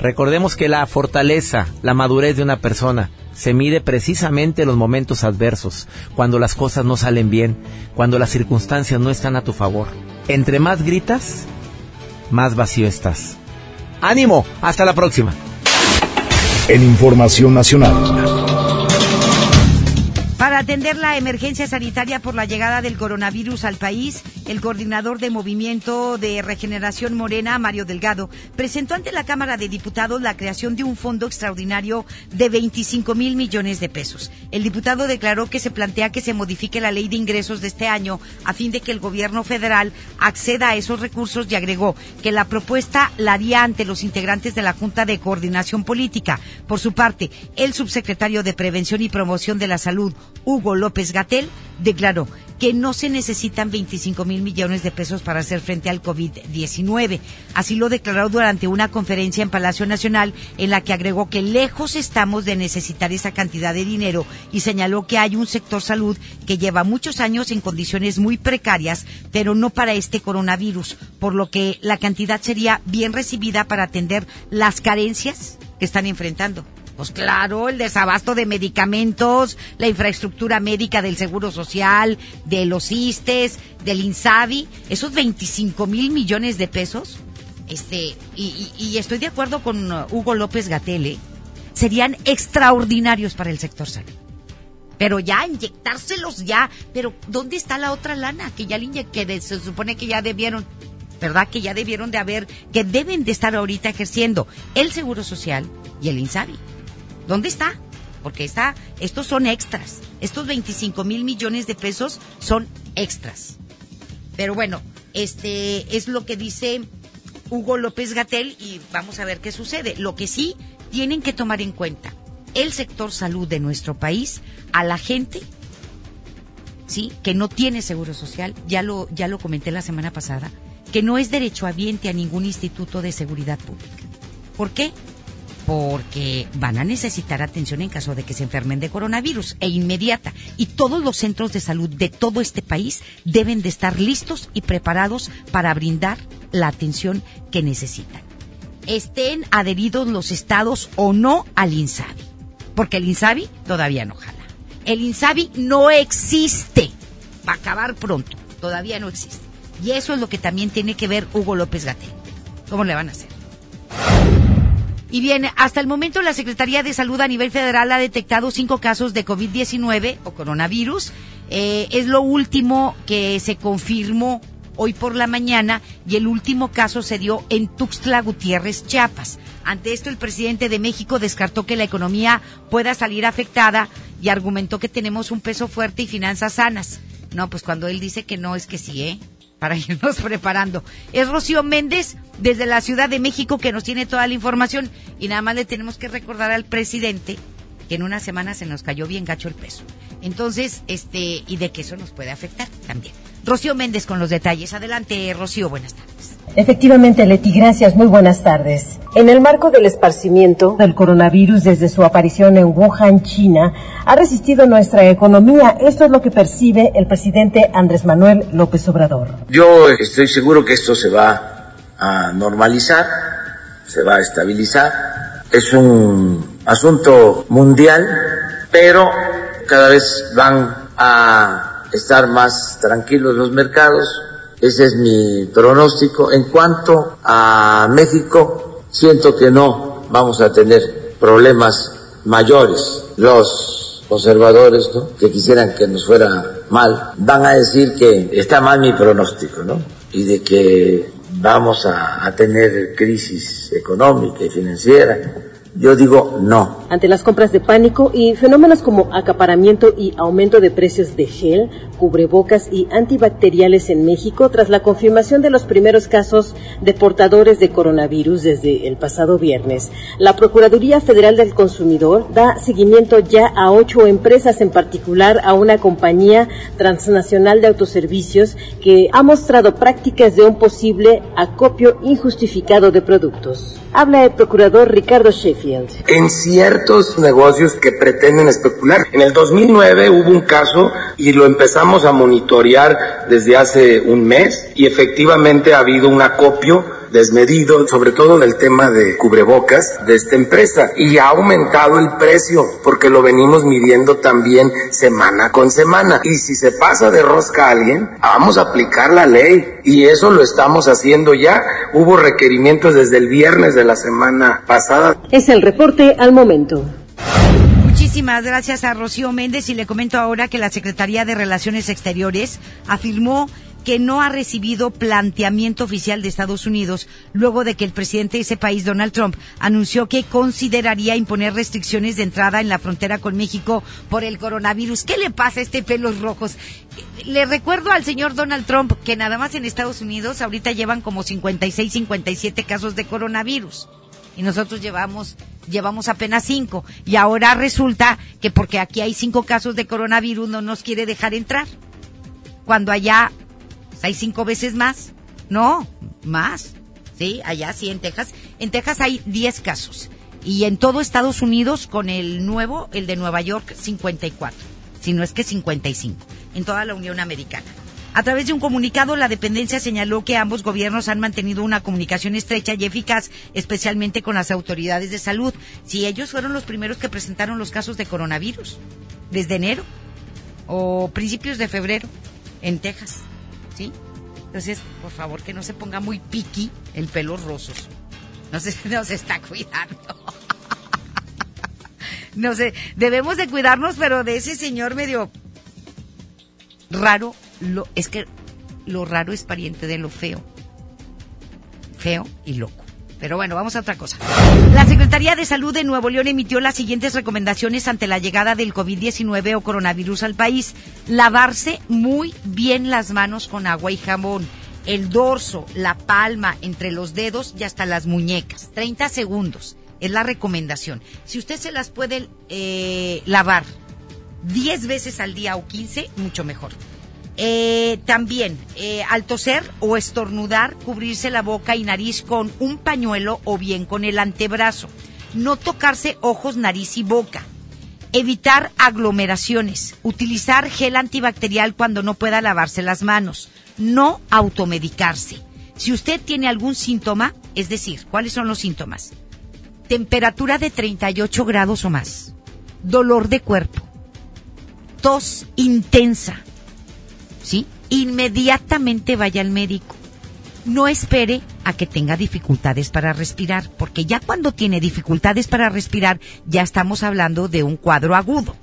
Recordemos que la fortaleza, la madurez de una persona se mide precisamente en los momentos adversos, cuando las cosas no salen bien, cuando las circunstancias no están a tu favor. Entre más gritas, más vacío estás. ánimo, hasta la próxima.
En Información Nacional.
Para atender la emergencia sanitaria por la llegada del coronavirus al país, el coordinador de Movimiento de Regeneración Morena, Mario Delgado, presentó ante la Cámara de Diputados la creación de un fondo extraordinario de 25 mil millones de pesos. El diputado declaró que se plantea que se modifique la ley de ingresos de este año a fin de que el gobierno federal acceda a esos recursos y agregó que la propuesta la haría ante los integrantes de la Junta de Coordinación Política. Por su parte, el subsecretario de Prevención y Promoción de la Salud, Hugo López Gatel, declaró que no se necesitan 25 mil millones de pesos para hacer frente al COVID-19. Así lo declaró durante una conferencia en Palacio Nacional en la que agregó que lejos estamos de necesitar esa cantidad de dinero y señaló que hay un sector salud que lleva muchos años en condiciones muy precarias, pero no para este coronavirus, por lo que la cantidad sería bien recibida para atender las carencias que están enfrentando. Pues claro, el desabasto de medicamentos, la infraestructura médica del Seguro Social, de los ISTES, del INSABI, esos 25 mil millones de pesos, este, y, estoy de acuerdo con uh, Hugo López Gatele, serían extraordinarios para el sector salud. Pero ya, inyectárselos ya. Pero, ¿dónde está la otra lana? Que ya le que se supone que ya debieron, ¿verdad? Que ya debieron de haber, que deben de estar ahorita ejerciendo el Seguro Social y el INSABI. ¿Dónde está? Porque está, estos son extras. Estos 25 mil millones de pesos son extras. Pero bueno, este es lo que dice Hugo López Gatel y vamos a ver qué sucede. Lo que sí tienen que tomar en cuenta el sector salud de nuestro país, a la gente, sí, que no tiene seguro social, ya lo ya lo comenté la semana pasada, que no es derecho derechohabiente a ningún instituto de seguridad pública. ¿Por qué? Porque van a necesitar atención en caso de que se enfermen de coronavirus e inmediata. Y todos los centros de salud de todo este país deben de estar listos y preparados para brindar la atención que necesitan. Estén adheridos los estados o no al INSABI, porque el INSABI todavía no jala. El INSABI no existe. Va a acabar pronto. Todavía no existe. Y eso es lo que también tiene que ver Hugo López Gatel. ¿Cómo le van a hacer? Y bien, hasta el momento la Secretaría de Salud a nivel federal ha detectado cinco casos de COVID-19 o coronavirus. Eh, es lo último que se confirmó hoy por la mañana y el último caso se dio en Tuxtla Gutiérrez, Chiapas. Ante esto, el presidente de México descartó que la economía pueda salir afectada y argumentó que tenemos un peso fuerte y finanzas sanas. No, pues cuando él dice que no, es que sí, ¿eh? Para irnos preparando. Es Rocío Méndez desde la Ciudad de México que nos tiene toda la información y nada más le tenemos que recordar al presidente que en una semana se nos cayó bien gacho el peso. Entonces, este, y de que eso nos puede afectar también. Rocío Méndez con los detalles. Adelante, Rocío, buenas tardes.
Efectivamente, Leti, gracias. Muy buenas tardes. En el marco del esparcimiento del coronavirus desde su aparición en Wuhan, China, ha resistido nuestra economía. Esto es lo que percibe el presidente Andrés Manuel López Obrador.
Yo estoy seguro que esto se va a normalizar, se va a estabilizar. Es un asunto mundial, pero cada vez van a estar más tranquilos los mercados, ese es mi pronóstico. En cuanto a México, siento que no vamos a tener problemas mayores. Los observadores que quisieran que nos fuera mal van a decir que está mal mi pronóstico, ¿no? Y de que vamos a, a tener crisis económica y financiera. Yo digo no.
Ante las compras de pánico y fenómenos como acaparamiento y aumento de precios de gel, cubrebocas y antibacteriales en México, tras la confirmación de los primeros casos de portadores de coronavirus desde el pasado viernes, la Procuraduría Federal del Consumidor da seguimiento ya a ocho empresas, en particular a una compañía transnacional de autoservicios que ha mostrado prácticas de un posible acopio injustificado de productos. Habla el procurador Ricardo Sheffield.
En ciertos negocios que pretenden especular. En el 2009 hubo un caso y lo empezamos a monitorear desde hace un mes y efectivamente ha habido un acopio desmedido, sobre todo del tema de cubrebocas de esta empresa. Y ha aumentado el precio porque lo venimos midiendo también semana con semana. Y si se pasa de rosca a alguien, vamos a aplicar la ley. Y eso lo estamos haciendo ya. Hubo requerimientos desde el viernes de la semana pasada.
Es el reporte al momento.
Muchísimas gracias a Rocío Méndez y le comento ahora que la Secretaría de Relaciones Exteriores afirmó que no ha recibido planteamiento oficial de Estados Unidos luego de que el presidente de ese país, Donald Trump, anunció que consideraría imponer restricciones de entrada en la frontera con México por el coronavirus. ¿Qué le pasa a este pelos rojos? Le recuerdo al señor Donald Trump que nada más en Estados Unidos ahorita llevan como 56, 57 casos de coronavirus y nosotros llevamos llevamos apenas cinco y ahora resulta que porque aquí hay cinco casos de coronavirus no nos quiere dejar entrar cuando allá hay cinco veces más. No, más. Sí, allá sí, en Texas. En Texas hay 10 casos. Y en todo Estados Unidos, con el nuevo, el de Nueva York, 54. Si no es que 55. En toda la Unión Americana. A través de un comunicado, la dependencia señaló que ambos gobiernos han mantenido una comunicación estrecha y eficaz, especialmente con las autoridades de salud. Si ellos fueron los primeros que presentaron los casos de coronavirus, desde enero o principios de febrero, en Texas. ¿sí? Entonces, por favor, que no se ponga muy piqui el pelo rosos. No se, no se está cuidando. no sé, debemos de cuidarnos, pero de ese señor medio raro, lo, es que lo raro es pariente de lo feo. Feo y loco. Pero bueno, vamos a otra cosa. La Secretaría de Salud de Nuevo León emitió las siguientes recomendaciones ante la llegada del COVID-19 o coronavirus al país. Lavarse muy bien las manos con agua y jabón. El dorso, la palma, entre los dedos y hasta las muñecas. 30 segundos es la recomendación. Si usted se las puede eh, lavar 10 veces al día o 15, mucho mejor. Eh, también, eh, al toser o estornudar, cubrirse la boca y nariz con un pañuelo o bien con el antebrazo. No tocarse ojos, nariz y boca. Evitar aglomeraciones. Utilizar gel antibacterial cuando no pueda lavarse las manos. No automedicarse. Si usted tiene algún síntoma, es decir, ¿cuáles son los síntomas? Temperatura de 38 grados o más. Dolor de cuerpo. Tos intensa ¿sí? Inmediatamente vaya al médico. No espere a que tenga dificultades para respirar, porque ya cuando tiene dificultades para respirar, ya estamos hablando de un cuadro agudo.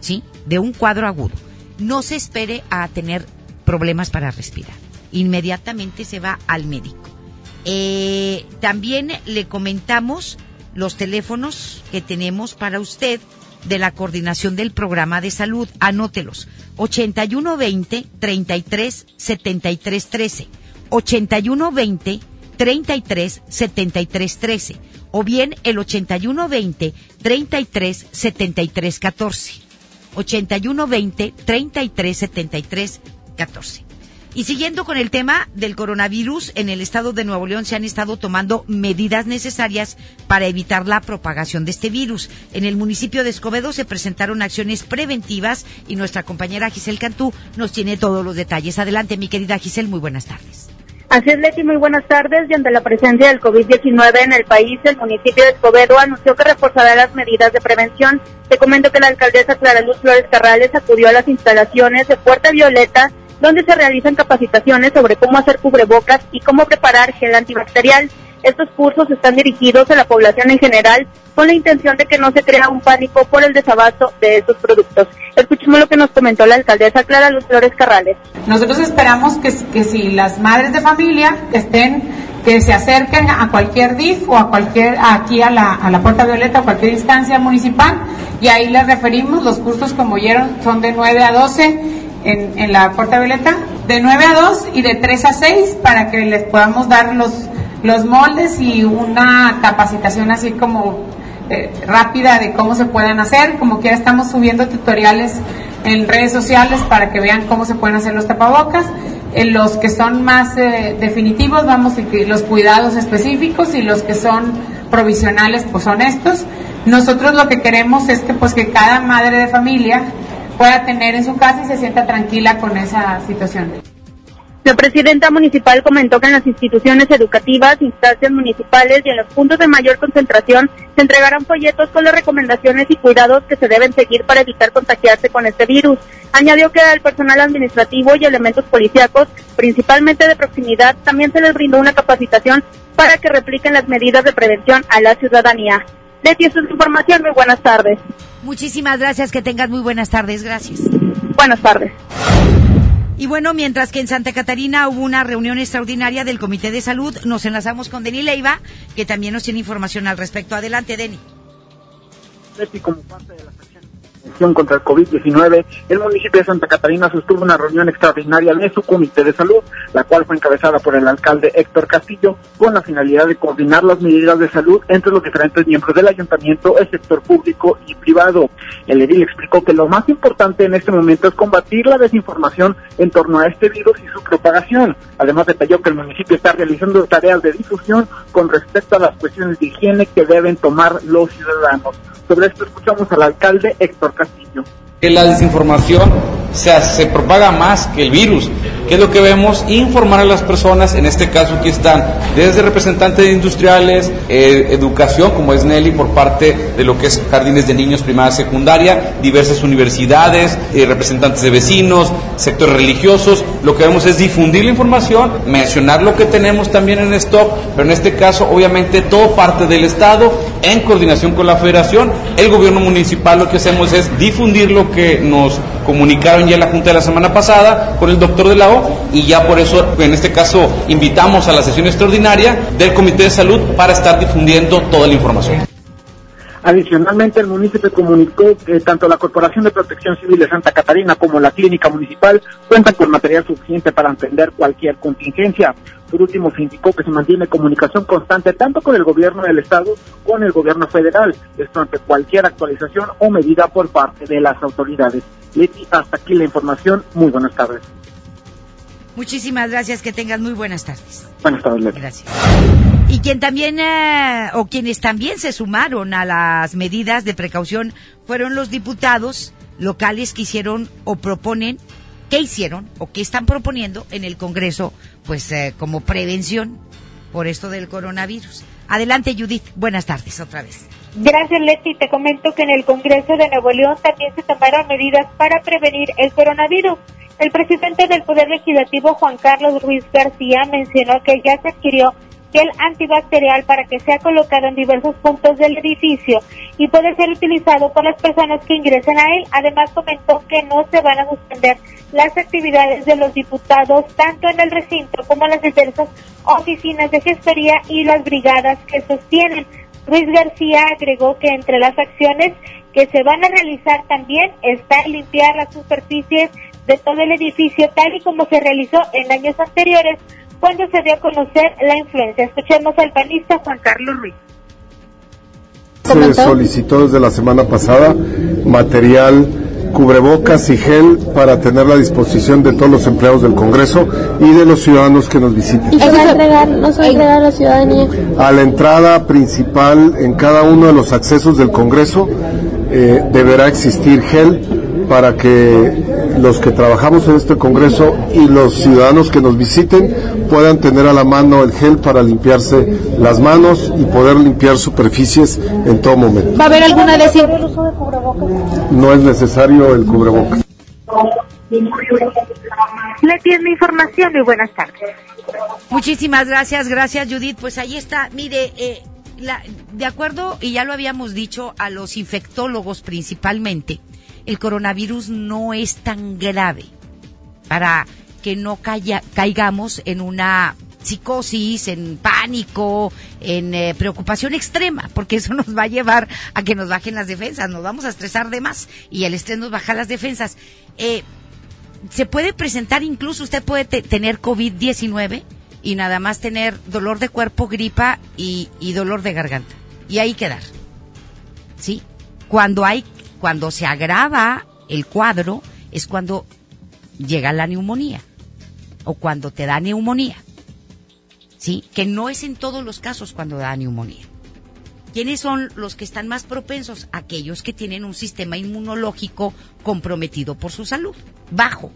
¿Sí? De un cuadro agudo. No se espere a tener problemas para respirar. Inmediatamente se va al médico. Eh, también le comentamos los teléfonos que tenemos para usted de la coordinación del programa de salud. Anótelos. 8120 33 73 13. 8120 33 73 13. O bien el 8120 33 73 14. 8120 33 73 14. Y siguiendo con el tema del coronavirus, en el estado de Nuevo León se han estado tomando medidas necesarias para evitar la propagación de este virus. En el municipio de Escobedo se presentaron acciones preventivas y nuestra compañera Giselle Cantú nos tiene todos los detalles. Adelante, mi querida Giselle, muy buenas tardes.
Así es, Leti, muy buenas tardes. Y ante la presencia del COVID-19 en el país, el municipio de Escobedo anunció que reforzará las medidas de prevención. Te comento que la alcaldesa Clara Luz Flores Carrales acudió a las instalaciones de Puerta Violeta donde se realizan capacitaciones sobre cómo hacer cubrebocas y cómo preparar gel antibacterial. Estos cursos están dirigidos a la población en general con la intención de que no se crea un pánico por el desabasto de estos productos. Escuchemos lo que nos comentó la alcaldesa Clara Luz Flores Carrales.
Nosotros esperamos que, que si las madres de familia estén que se acerquen a cualquier DIF o a cualquier, aquí a la, a la Puerta Violeta o cualquier instancia municipal y ahí les referimos, los cursos como oyeron son de 9 a 12 en, la Puerta Violeta, de 9 a 2 y de 3 a 6 para que les podamos dar los, los moldes y una capacitación así como eh, rápida de cómo se puedan hacer. Como quiera estamos subiendo tutoriales en redes sociales para que vean cómo se pueden hacer los tapabocas. En los que son más eh, definitivos vamos los cuidados específicos y los que son provisionales pues son estos. Nosotros lo que queremos es que pues que cada madre de familia pueda tener en su casa y se sienta tranquila con esa situación.
La presidenta municipal comentó que en las instituciones educativas, instancias municipales y en los puntos de mayor concentración se entregarán folletos con las recomendaciones y cuidados que se deben seguir para evitar contagiarse con este virus. Añadió que al personal administrativo y elementos policíacos, principalmente de proximidad, también se les brindó una capacitación para que repliquen las medidas de prevención a la ciudadanía. Leti, esta es información. Muy buenas tardes.
Muchísimas gracias. Que tengas muy buenas tardes. Gracias.
Buenas tardes.
Y bueno, mientras que en Santa Catarina hubo una reunión extraordinaria del Comité de Salud, nos enlazamos con Deni Leiva, que también nos tiene información al respecto. Adelante, Deni.
como parte de contra el COVID-19, el municipio de Santa Catarina sostuvo una reunión extraordinaria de su comité de salud, la cual fue encabezada por el alcalde Héctor Castillo, con la finalidad de coordinar las medidas de salud entre los diferentes miembros del ayuntamiento, el sector público y privado. El edil explicó que lo más importante en este momento es combatir la desinformación en torno a este virus y su propagación. Además detalló que el municipio está realizando tareas de difusión con respecto a las cuestiones de higiene que deben tomar los ciudadanos. Sobre esto escuchamos al alcalde Héctor Castillo.
La desinformación se, propaga más que el virus. ¿Qué es lo que vemos? Informar a las personas, en este caso aquí están desde representantes industriales, eh, educación, como es Nelly, por parte de lo que es jardines de niños, primaria, secundaria, diversas universidades, eh, representantes de vecinos, sectores religiosos. Lo que vemos es difundir la información, mencionar lo que tenemos también en stock, pero en este caso, obviamente, todo parte del Estado en coordinación con la Federación. El gobierno municipal lo que hacemos es difundir lo que nos comunicaron ya la Junta de la semana pasada con el doctor de la O y ya por eso en este caso invitamos a la sesión extraordinaria del Comité de Salud para estar difundiendo toda la información.
Adicionalmente, el municipio comunicó que tanto la Corporación de Protección Civil de Santa Catarina como la Clínica Municipal cuentan con material suficiente para atender cualquier contingencia. Por último, se indicó que se mantiene comunicación constante tanto con el gobierno del Estado como con el gobierno federal, esto ante cualquier actualización o medida por parte de las autoridades. Leti, hasta aquí la información. Muy buenas tardes.
Muchísimas gracias, que tengas muy buenas tardes.
Buenas tardes, Leti.
Gracias. Y quien también, eh, o quienes también se sumaron a las medidas de precaución fueron los diputados locales que hicieron o proponen, ¿qué hicieron o qué están proponiendo en el Congreso, pues eh, como prevención por esto del coronavirus? Adelante, Judith. Buenas tardes otra vez.
Gracias, Leti. Te comento que en el Congreso de Nuevo León también se tomaron medidas para prevenir el coronavirus. El presidente del Poder Legislativo, Juan Carlos Ruiz García, mencionó que ya se adquirió gel antibacterial para que sea colocado en diversos puntos del edificio y puede ser utilizado por las personas que ingresen a él. Además comentó que no se van a suspender las actividades de los diputados tanto en el recinto como en las diversas oficinas de gestoría y las brigadas que sostienen. Luis García agregó que entre las acciones que se van a realizar también está limpiar las superficies de todo el edificio tal y como se realizó en años anteriores cuando se dio a conocer la influencia. Escuchemos al panista Juan Carlos Ruiz.
Se solicitó desde la semana pasada material cubrebocas y gel para tener a disposición de todos los empleados del Congreso y de los ciudadanos que nos visiten.
¿Y se va a entregar, no se va a entregar a la ciudadanía?
A la entrada principal en cada uno de los accesos del Congreso eh, deberá existir gel para que los que trabajamos en este Congreso y los ciudadanos que nos visiten puedan tener a la mano el gel para limpiarse las manos y poder limpiar superficies en todo momento.
¿Va a haber alguna desinfección?
No es necesario el cubrebocas.
Le tiene información y buenas tardes.
Muchísimas gracias, gracias Judith. Pues ahí está, mire, eh, de acuerdo, y ya lo habíamos dicho a los infectólogos principalmente, el coronavirus no es tan grave para que no caigamos en una psicosis, en pánico, en eh, preocupación extrema, porque eso nos va a llevar a que nos bajen las defensas, nos vamos a estresar de más y el estrés nos baja las defensas. Eh, se puede presentar incluso, usted puede tener COVID-19 y nada más tener dolor de cuerpo, gripa y dolor de garganta. Y ahí quedar. ¿Sí? Cuando hay, cuando se agrava el cuadro, es cuando llega la neumonía o cuando te da neumonía. ¿Sí? Que no es en todos los casos cuando da neumonía. ¿Quiénes son los que están más propensos? Aquellos que tienen un sistema inmunológico comprometido por su salud, bajo.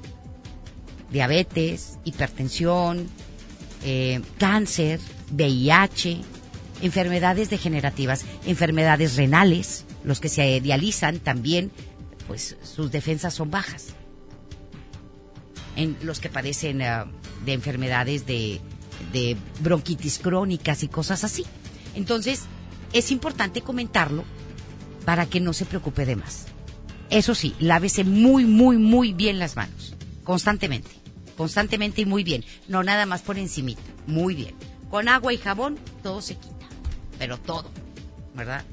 Diabetes, hipertensión, eh, cáncer, VIH, enfermedades degenerativas, enfermedades renales, los que se dializan también, pues sus defensas son bajas. En los que padecen eh, de enfermedades de, de bronquitis crónicas y cosas así. Entonces, es importante comentarlo para que no se preocupe de más. Eso sí, lávese muy, muy, muy bien las manos, constantemente, constantemente y muy bien, no nada más por encimita, muy bien. Con agua y jabón todo se quita, pero todo, ¿verdad?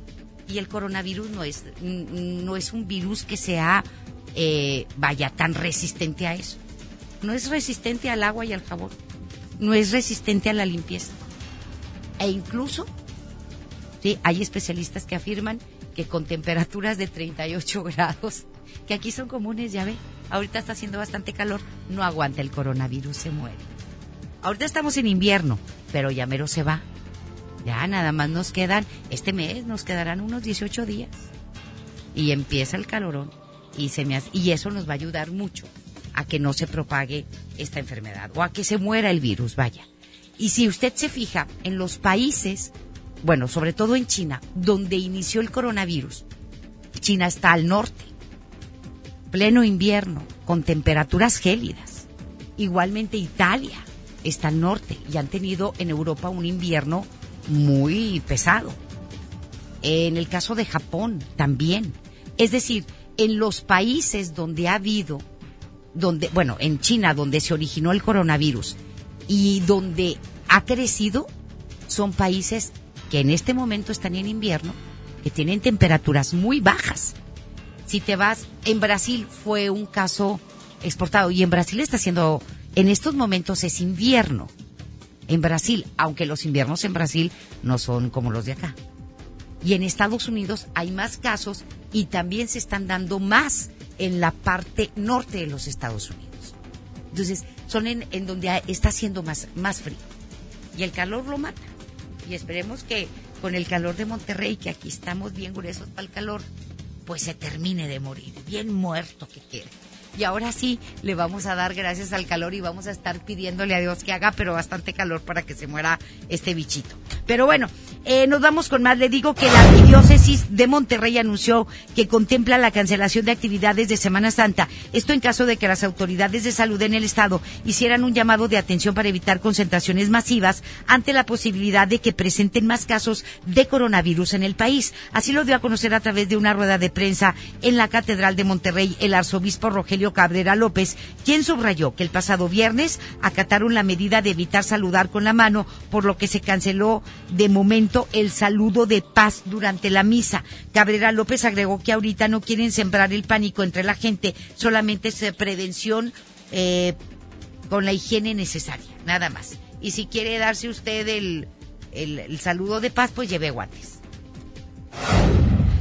Y el coronavirus no es, no es un virus que sea, eh, vaya, tan resistente a eso. No es resistente al agua y al jabón, no es resistente a la limpieza. E incluso ¿sí? Hay especialistas que afirman que con temperaturas de 38 grados, que aquí son comunes, ya ve, ahorita está haciendo bastante calor, no aguanta el coronavirus, se muere. Ahorita estamos en invierno, pero ya mero se va. Ya nada más nos quedan, este mes nos quedarán unos 18 días. Y empieza el calorón. Y, se me y eso nos va a ayudar mucho a que no se propague esta enfermedad o a que se muera el virus, vaya. Y si usted se fija en los países bueno, sobre todo en China, donde inició el coronavirus. China está al norte, pleno invierno, con temperaturas gélidas. Igualmente Italia está al norte y han tenido en Europa un invierno muy pesado. En el caso de Japón también. Es decir, en los países donde ha habido, donde, bueno, en China donde se originó el coronavirus y donde ha crecido, son países que en este momento están en invierno, que tienen temperaturas muy bajas. Si te vas, en Brasil fue un caso exportado y en Brasil está haciendo, en estos momentos es invierno. En Brasil, aunque los inviernos en Brasil no son como los de acá. Y en Estados Unidos hay más casos y también se están dando más en la parte norte de los Estados Unidos. Entonces, son en, donde está haciendo más, más frío. Y el calor lo mata y esperemos que con el calor de Monterrey, que aquí estamos bien gruesos para el calor, pues se termine de morir, bien muerto que quiere. Y ahora sí, le vamos a dar gracias al calor y vamos a estar pidiéndole a Dios que haga, pero bastante calor para que se muera este bichito. Pero bueno, eh, nos vamos con más. Le digo que la Arquidiócesis de Monterrey anunció que contempla la cancelación de actividades de Semana Santa. Esto en caso de que las autoridades de salud en el Estado hicieran un llamado de atención para evitar concentraciones masivas ante la posibilidad de que presenten más casos de coronavirus en el país. Así lo dio a conocer a través de una rueda de prensa en la Catedral de Monterrey el arzobispo Rogelio Cabrera López, quien subrayó que el pasado viernes acataron la medida de evitar saludar con la mano, por lo que se canceló de momento el saludo de paz durante la misa. Cabrera López agregó que ahorita no quieren sembrar el pánico entre la gente, solamente es prevención eh, con la higiene necesaria, nada más. Y si quiere darse usted el, el saludo de paz, pues lleve guantes.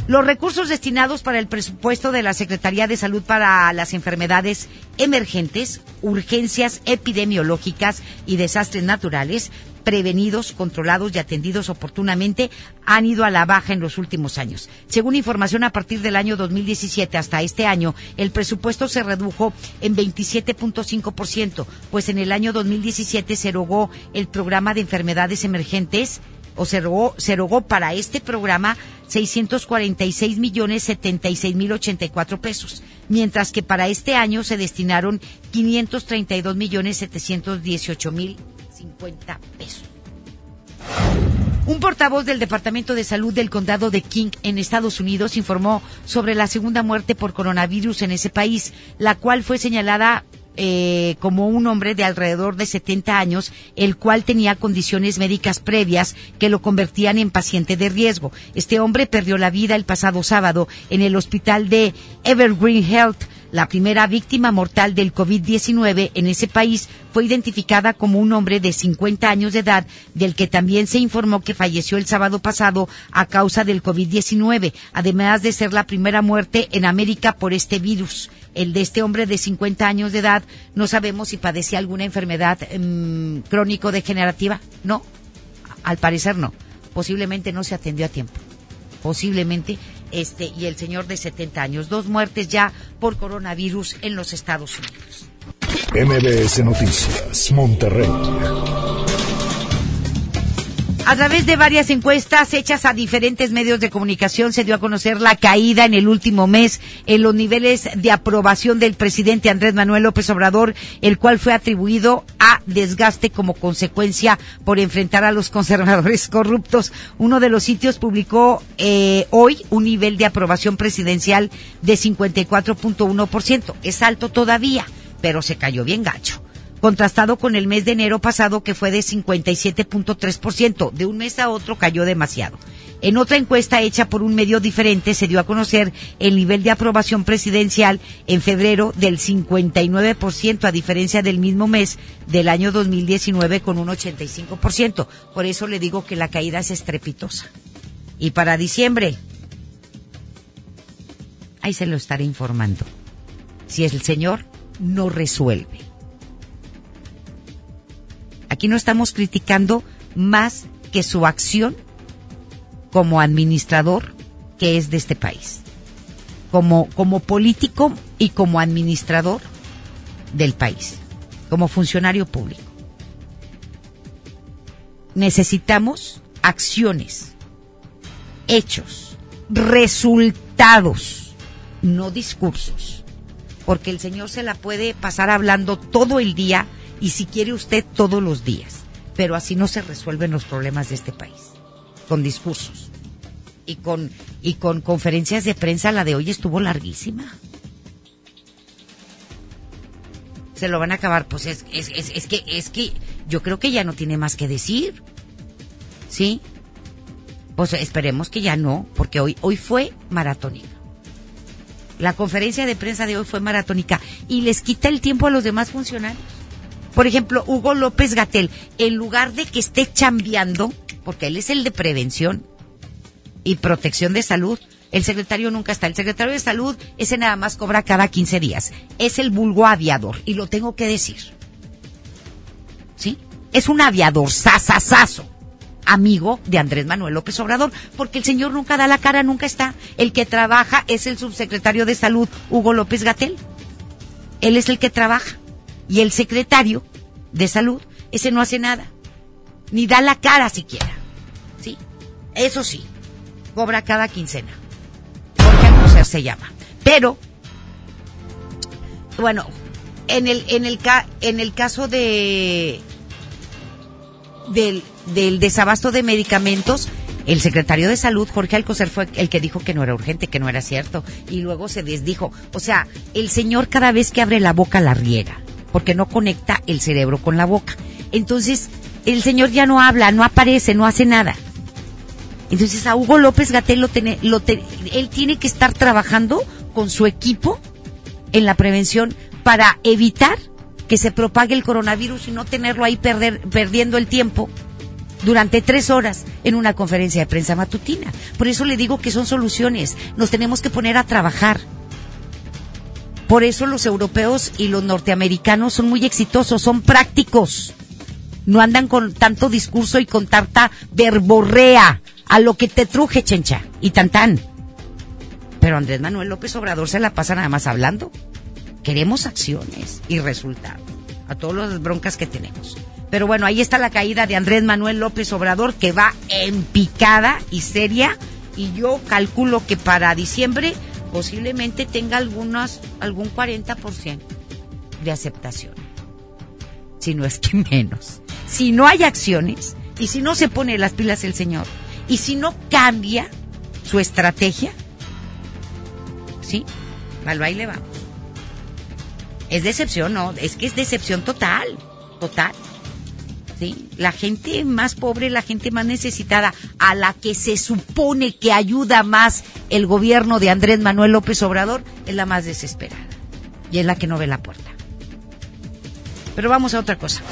Los recursos destinados para el presupuesto de la Secretaría de Salud para las enfermedades emergentes, urgencias epidemiológicas y desastres naturales prevenidos, controlados y atendidos oportunamente han ido a la baja en los últimos años. Según información a partir del año 2017 hasta este año, el presupuesto se redujo en 27.5%, pues en el año 2017 se erogó el programa de enfermedades emergentes o se erogó, se erogó para este programa 646 millones 76 mil 84 pesos, mientras que para este año se destinaron 532 millones 718 mil 50 pesos. Un portavoz del Departamento de Salud del Condado de King en Estados Unidos informó sobre la segunda muerte por coronavirus en ese país, la cual fue señalada eh, como un hombre de alrededor de 70 años, el cual tenía condiciones médicas previas que lo convertían en paciente de riesgo. Este hombre perdió la vida el pasado sábado en el hospital de Evergreen Health. La primera víctima mortal del COVID-19 en ese país fue identificada como un hombre de 50 años de edad, del que también se informó que falleció el sábado pasado a causa del COVID-19, además de ser la primera muerte en América por este virus el de este hombre de 50 años de edad, no sabemos si padecía alguna enfermedad mm, crónico-degenerativa. No, al parecer no. Posiblemente no se atendió a tiempo. Posiblemente, este, y el señor de 70 años. Dos muertes ya por coronavirus en los Estados Unidos.
MBS Noticias, Monterrey.
A través de varias encuestas hechas a diferentes medios de comunicación se dio a conocer la caída en el último mes en los niveles de aprobación del presidente Andrés Manuel López Obrador, el cual fue atribuido a desgaste como consecuencia por enfrentar a los conservadores corruptos. Uno de los sitios publicó eh, hoy un nivel de aprobación presidencial de 54.1%. Es alto todavía, pero se cayó bien gacho contrastado con el mes de enero pasado que fue de 57.3%. De un mes a otro cayó demasiado. En otra encuesta hecha por un medio diferente se dio a conocer el nivel de aprobación presidencial en febrero del 59% a diferencia del mismo mes del año 2019 con un 85%. Por eso le digo que la caída es estrepitosa. Y para diciembre, ahí se lo estaré informando. Si el señor no resuelve Aquí no estamos criticando más que su acción como administrador que es de este país. Como, como político y como administrador del país. Como funcionario público. Necesitamos acciones, hechos, resultados, no discursos. Porque el Señor se la puede pasar hablando todo el día y si quiere usted todos los días. Pero así no se resuelven los problemas de este país, con discursos. Y con, y con conferencias de prensa, la de hoy estuvo larguísima. Se lo van a acabar, pues es, es, es, que, es que yo creo que ya no tiene más que decir. ¿Sí? Pues esperemos que ya no, porque hoy, hoy fue maratónica. La conferencia de prensa de hoy fue maratónica y les quita el tiempo a los demás funcionarios. Por ejemplo, Hugo López Gatel, en lugar de que esté chambeando, porque él es el de prevención y protección de salud, el secretario nunca está. El secretario de salud, ese nada más cobra cada 15 días. Es el vulgo aviador, y lo tengo que decir. ¿Sí? Es un aviador sasasazo amigo de Andrés Manuel López Obrador, porque el señor nunca da la cara, nunca está. El que trabaja es el subsecretario de Salud, Hugo López Gatel. Él es el que trabaja. Y el secretario de salud, ese no hace nada, ni da la cara siquiera. ¿Sí? Eso sí, cobra cada quincena. Jorge ser se llama. Pero, bueno, en el, en el, en el caso de, del, del desabasto de medicamentos, el secretario de Salud, Jorge Alcocer, fue el que dijo que no era urgente, que no era cierto. Y luego se desdijo. O sea, el señor cada vez que abre la boca la riega porque no conecta el cerebro con la boca. Entonces, el señor ya no habla, no aparece, no hace nada. Entonces, a Hugo López Gatel lo, tiene, lo él tiene que estar trabajando con su equipo en la prevención para evitar que se propague el coronavirus y no tenerlo ahí perder, perdiendo el tiempo durante tres horas en una conferencia de prensa matutina. Por eso le digo que son soluciones. Nos tenemos que poner a trabajar. Por eso los europeos y los norteamericanos son muy exitosos, son prácticos. No andan con tanto discurso y con tanta verborrea a lo que te truje, chencha, y tan tan. Pero Andrés Manuel López Obrador se la pasa nada más hablando. Queremos acciones y resultados a todas las broncas que tenemos. Pero bueno, ahí está la caída de Andrés Manuel López Obrador que va en picada y seria y yo calculo que para diciembre posiblemente tenga algunos, algún 40% de aceptación. Si no es que menos. Si no hay acciones y si no se pone las pilas el Señor y si no cambia su estrategia, ¿sí? Al baile vamos. Es decepción, no, es que es decepción total, total. La gente más pobre, la gente más necesitada, a la que se supone que ayuda más el gobierno de Andrés Manuel López Obrador, es la más desesperada. Y es la que no ve la puerta. Pero vamos a otra cosa.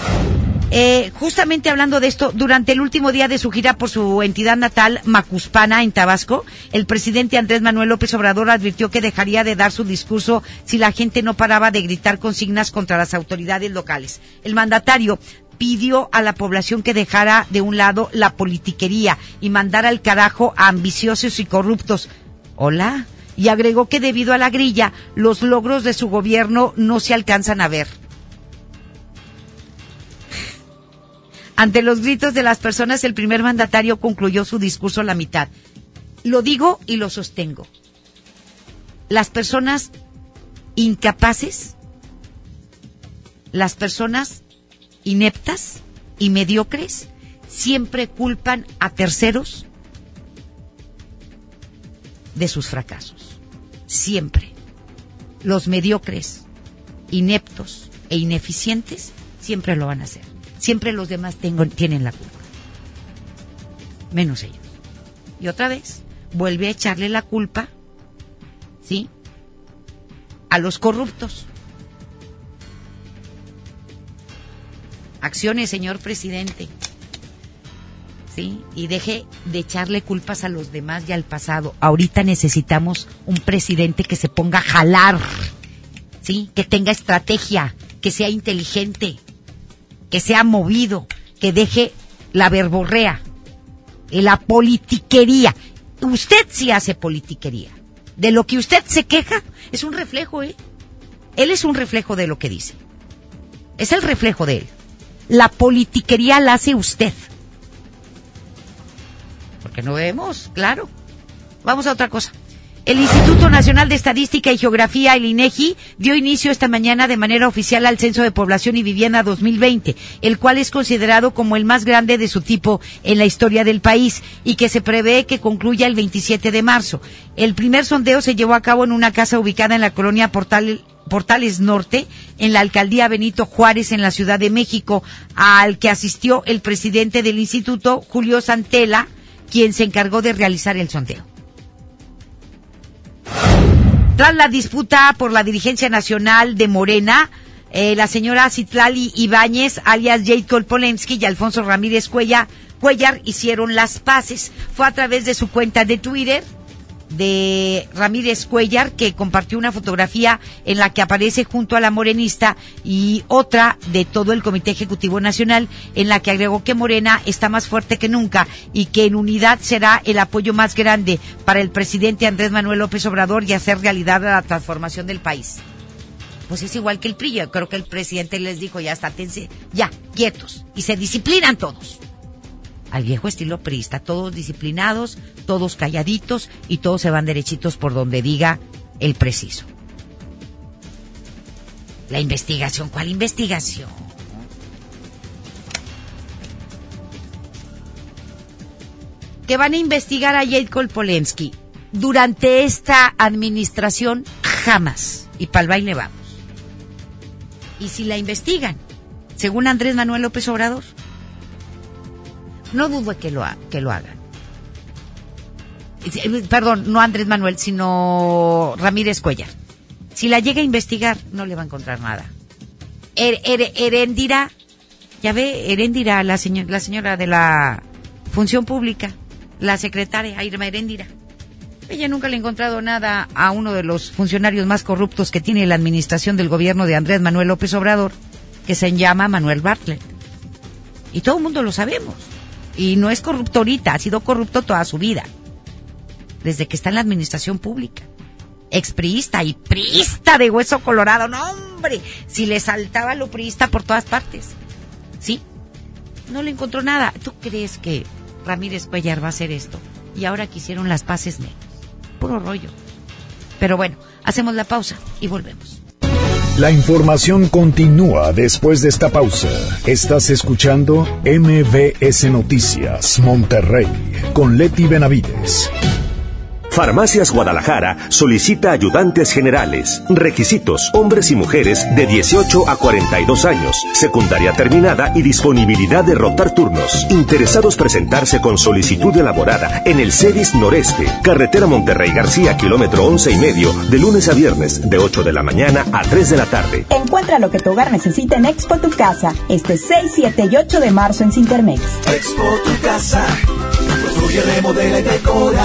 Eh, justamente hablando de esto, durante el último día de su gira por su entidad natal, Macuspana, en Tabasco, el presidente Andrés Manuel López Obrador advirtió que dejaría de dar su discurso si la gente no paraba de gritar consignas contra las autoridades locales. El mandatario pidió a la población que dejara de un lado la politiquería y mandara al carajo a ambiciosos y corruptos. Hola. Y agregó que debido a la grilla, los logros de su gobierno no se alcanzan a ver. Ante los gritos de las personas, el primer mandatario concluyó su discurso a la mitad. Lo digo y lo sostengo. Las personas incapaces, las personas ineptas y mediocres, siempre culpan a terceros de sus fracasos. Siempre. Los mediocres, ineptos e ineficientes siempre lo van a hacer siempre los demás tienen la culpa. Menos ellos. Y otra vez, vuelve a echarle la culpa, ¿sí? A los corruptos. Acciones, señor presidente. ¿Sí? Y deje de echarle culpas a los demás y al pasado. Ahorita necesitamos un presidente que se ponga a jalar, ¿sí? Que tenga estrategia, que sea inteligente, que sea movido, que deje la verborrea, la politiquería. Usted sí hace politiquería. De lo que usted se queja es un reflejo, ¿eh? Él es un reflejo de lo que dice. Es el reflejo de él. La politiquería la hace usted. Porque no vemos, claro. Vamos a otra cosa. El Instituto Nacional de Estadística y Geografía, el INEGI, dio inicio esta mañana de manera oficial al Censo de Población y Vivienda 2020, el cual es considerado como el más grande de su tipo en la historia del país y que se prevé que concluya el 27 de marzo. El primer sondeo se llevó a cabo en una casa ubicada en la colonia Portales Norte, en la alcaldía Benito Juárez, en la Ciudad de México, al que asistió el presidente del instituto, Julio Santela, quien se encargó de realizar el sondeo. Tras la disputa por la dirigencia nacional de Morena, eh, la señora Citlali Ibáñez, alias Jade Polensky y Alfonso Ramírez Cuellar, Cuellar hicieron las paces. Fue a través de su cuenta de Twitter de Ramírez Cuellar, que compartió una fotografía en la que aparece junto a la morenista y otra de todo el Comité Ejecutivo Nacional, en la que agregó que Morena está más fuerte que nunca y que en unidad será el apoyo más grande para el presidente Andrés Manuel López Obrador y hacer realidad la transformación del país. Pues es igual que el PRI, yo creo que el presidente les dijo, ya estátense, ya, quietos, y se disciplinan todos al viejo estilo priista, todos disciplinados, todos calladitos y todos se van derechitos por donde diga el preciso. La investigación, ¿cuál investigación? Que van a investigar a Jade Polensky. Durante esta administración, jamás. Y para el baile vamos. Y si la investigan, según Andrés Manuel López Obrador, no dudo que lo, que lo hagan. Eh, perdón, no Andrés Manuel, sino Ramírez Cuellar. Si la llega a investigar, no le va a encontrar nada. Er, ya ve, Herendira, la señora de la función pública, la secretaria Irma Herendira. Ella nunca le ha encontrado nada a uno de los funcionarios más corruptos que tiene la administración del gobierno de Andrés Manuel López Obrador, que se llama Manuel Bartlett. Y todo el mundo lo sabemos. Y no es corrupto ahorita, ha sido corrupto toda su vida. Desde que está en la administración pública. Expriista y priista de hueso colorado. No, hombre, si le saltaba lo priista por todas partes. ¿Sí? No le encontró nada. ¿Tú crees que Ramírez Cuellar va a hacer esto? Y ahora quisieron las paces negras. Puro rollo. Pero bueno, hacemos la pausa y volvemos.
La información continúa después de esta pausa. Estás escuchando MBS Noticias Monterrey con Leti Benavides.
Farmacias Guadalajara solicita ayudantes generales. Requisitos: hombres y mujeres de 18 a 42 años. Secundaria terminada y disponibilidad de rotar turnos. Interesados presentarse con solicitud elaborada en el CEDIS Noreste, carretera Monterrey García, kilómetro 11 y medio, de lunes a viernes, de 8 de la mañana a 3 de la tarde.
Encuentra lo que tu hogar necesita en Expo Tu Casa, este 6, 7 y 8 de marzo en Cintermex.
Expo Tu Casa, construye, remodela y decora.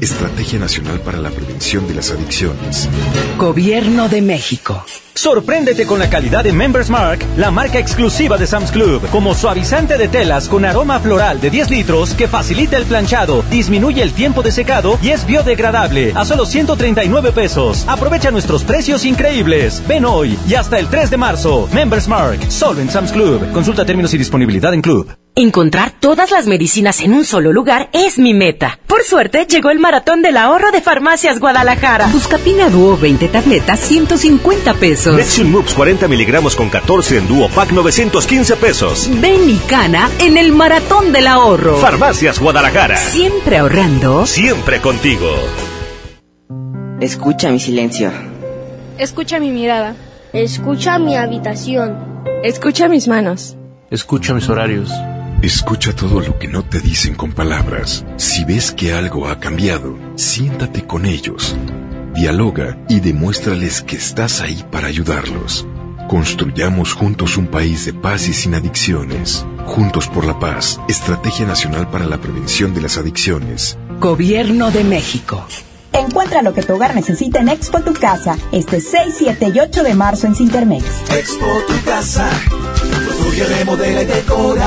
Estrategia Nacional para la Prevención de las Adicciones.
Gobierno de México.
Sorpréndete con la calidad de Members Mark, la marca exclusiva de Sam's Club, como suavizante de telas con aroma floral de 10 litros que facilita el planchado, disminuye el tiempo de secado y es biodegradable a solo 139 pesos. Aprovecha nuestros precios increíbles. Ven hoy y hasta el 3 de marzo. Members Mark, solo en Sam's Club. Consulta términos y disponibilidad en Club.
Encontrar todas las medicinas en un solo lugar es mi meta. Por suerte, llegó el maratón del ahorro de Farmacias Guadalajara.
Buscapina Duo 20 tabletas, 150 pesos.
Nexium Mux 40 miligramos con 14 en Duo Pack 915 pesos.
Ven y cana en el maratón del ahorro.
Farmacias Guadalajara.
Siempre ahorrando.
Siempre contigo.
Escucha mi silencio.
Escucha mi mirada.
Escucha mi habitación.
Escucha mis manos.
Escucha mis horarios.
Escucha todo lo que no te dicen con palabras. Si ves que algo ha cambiado, siéntate con ellos. Dialoga y demuéstrales que estás ahí para ayudarlos. Construyamos juntos un país de paz y sin adicciones. Juntos por la paz. Estrategia Nacional para la Prevención de las Adicciones.
Gobierno de México.
Encuentra lo que tu hogar necesita en Expo Tu Casa, este 6, 7 y 8 de marzo en Cintermex.
Expo Tu Casa, construye, remodela y decora.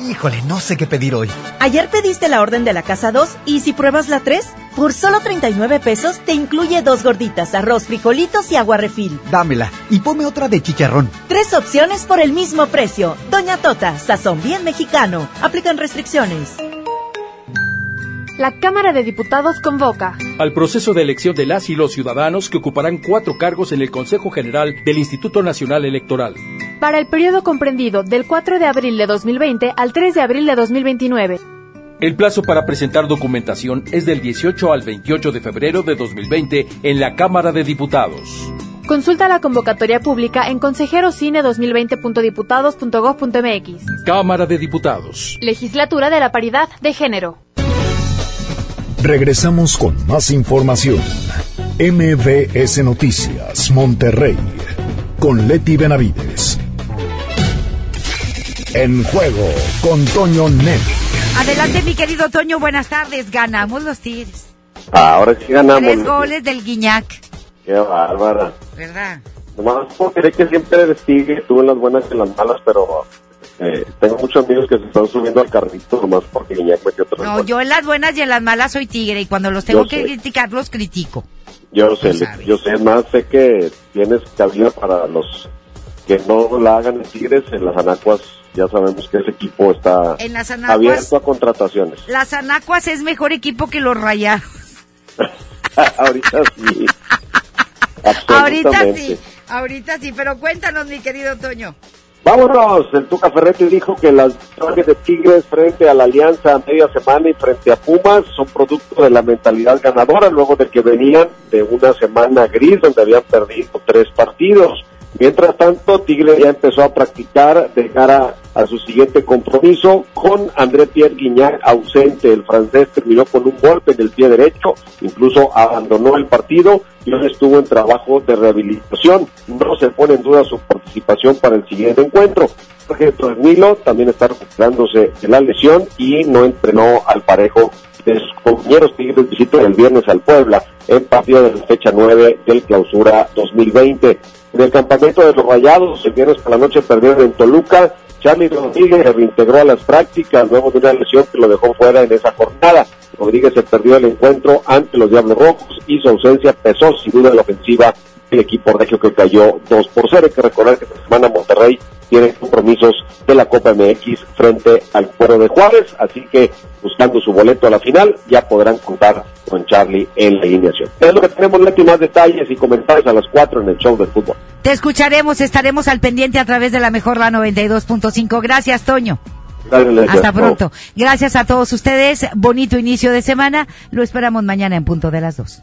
Híjole, no sé qué pedir hoy.
Ayer pediste la orden de la casa 2 y si pruebas la 3, por solo 39 pesos te incluye dos gorditas, arroz, frijolitos y agua refil.
Dámela y ponme otra de chicharrón.
Tres opciones por el mismo precio. Doña Tota, sazón bien mexicano. Aplican restricciones.
La Cámara de Diputados convoca
al proceso de elección de las y los ciudadanos que ocuparán cuatro cargos en el Consejo General del Instituto Nacional Electoral.
Para el periodo comprendido del 4 de abril de 2020 al 3 de abril de 2029.
El plazo para presentar documentación es del 18 al 28 de febrero de 2020 en la Cámara de Diputados.
Consulta la convocatoria pública en consejerocine2020.diputados.gov.mx.
Cámara de Diputados.
Legislatura de la Paridad de Género.
Regresamos con más información. MBS Noticias, Monterrey, con Leti Benavides. En juego con Toño Net.
Adelante, mi querido Toño, buenas tardes. Ganamos los Tigres.
Ahora sí ganamos.
Tres goles del Guiñac,
Qué bárbara.
¿verdad?
Nomás porque creer que siempre eres tigre, tú en las buenas y en las malas, pero eh, tengo muchos amigos que se están subiendo al carrito nomás porque Guiñac metió tres
No,
goles.
yo en las buenas y en las malas soy tigre y cuando los tengo
Yo
que
sé.
criticar los critico.
Yo sé, yo sé, más sé que tienes cabida para los que no la hagan en Tigres, en las Anacuas ya sabemos que ese equipo está
En las Anacuas-
abierto a contrataciones.
Las Anacuas es mejor equipo que los Rayados.
Ahorita sí.
Ahorita sí, ahorita sí, pero cuéntanos, mi querido Toño.
Vámonos, el Tuca Ferretti dijo que las victorias de Tigres frente a la Alianza a media semana y frente a Pumas son producto de la mentalidad ganadora luego de que venían de una semana gris donde habían perdido tres partidos. Mientras tanto, Tigre ya empezó a practicar de cara a su siguiente compromiso con André Pierre Guignac ausente. El francés terminó con un golpe en el pie derecho, incluso abandonó el partido y hoy estuvo en trabajo de rehabilitación. No se pone en duda su participación para el siguiente encuentro. Jorge Tornilo también está recuperándose de la lesión y no entrenó al parejo de sus compañeros Tigres visita el viernes al Puebla en partido de la fecha 9 del clausura 2020. En el campamento de los Rayados, el viernes por la noche perdieron en Toluca. Charlie Rodríguez se reintegró a las prácticas luego de una lesión que lo dejó fuera en esa jornada. Rodríguez se perdió el encuentro ante los Diablos Rojos y su ausencia pesó sin duda en la ofensiva el equipo regio que cayó 2 por 0. Hay que recordar que esta semana Monterrey tiene compromisos de la Copa MX frente al Cuero de Juárez, así que buscando su boleto a la final ya podrán contar con Charlie en la alineación. Es lo que tenemos, Leti, más detalles y comentarios a las 4 en el show del fútbol.
Te escucharemos, estaremos al pendiente a través de la mejor la 92.5. Gracias, Toño. Hasta pronto. Gracias a todos ustedes. Bonito inicio de semana. Lo esperamos mañana en punto de las 2.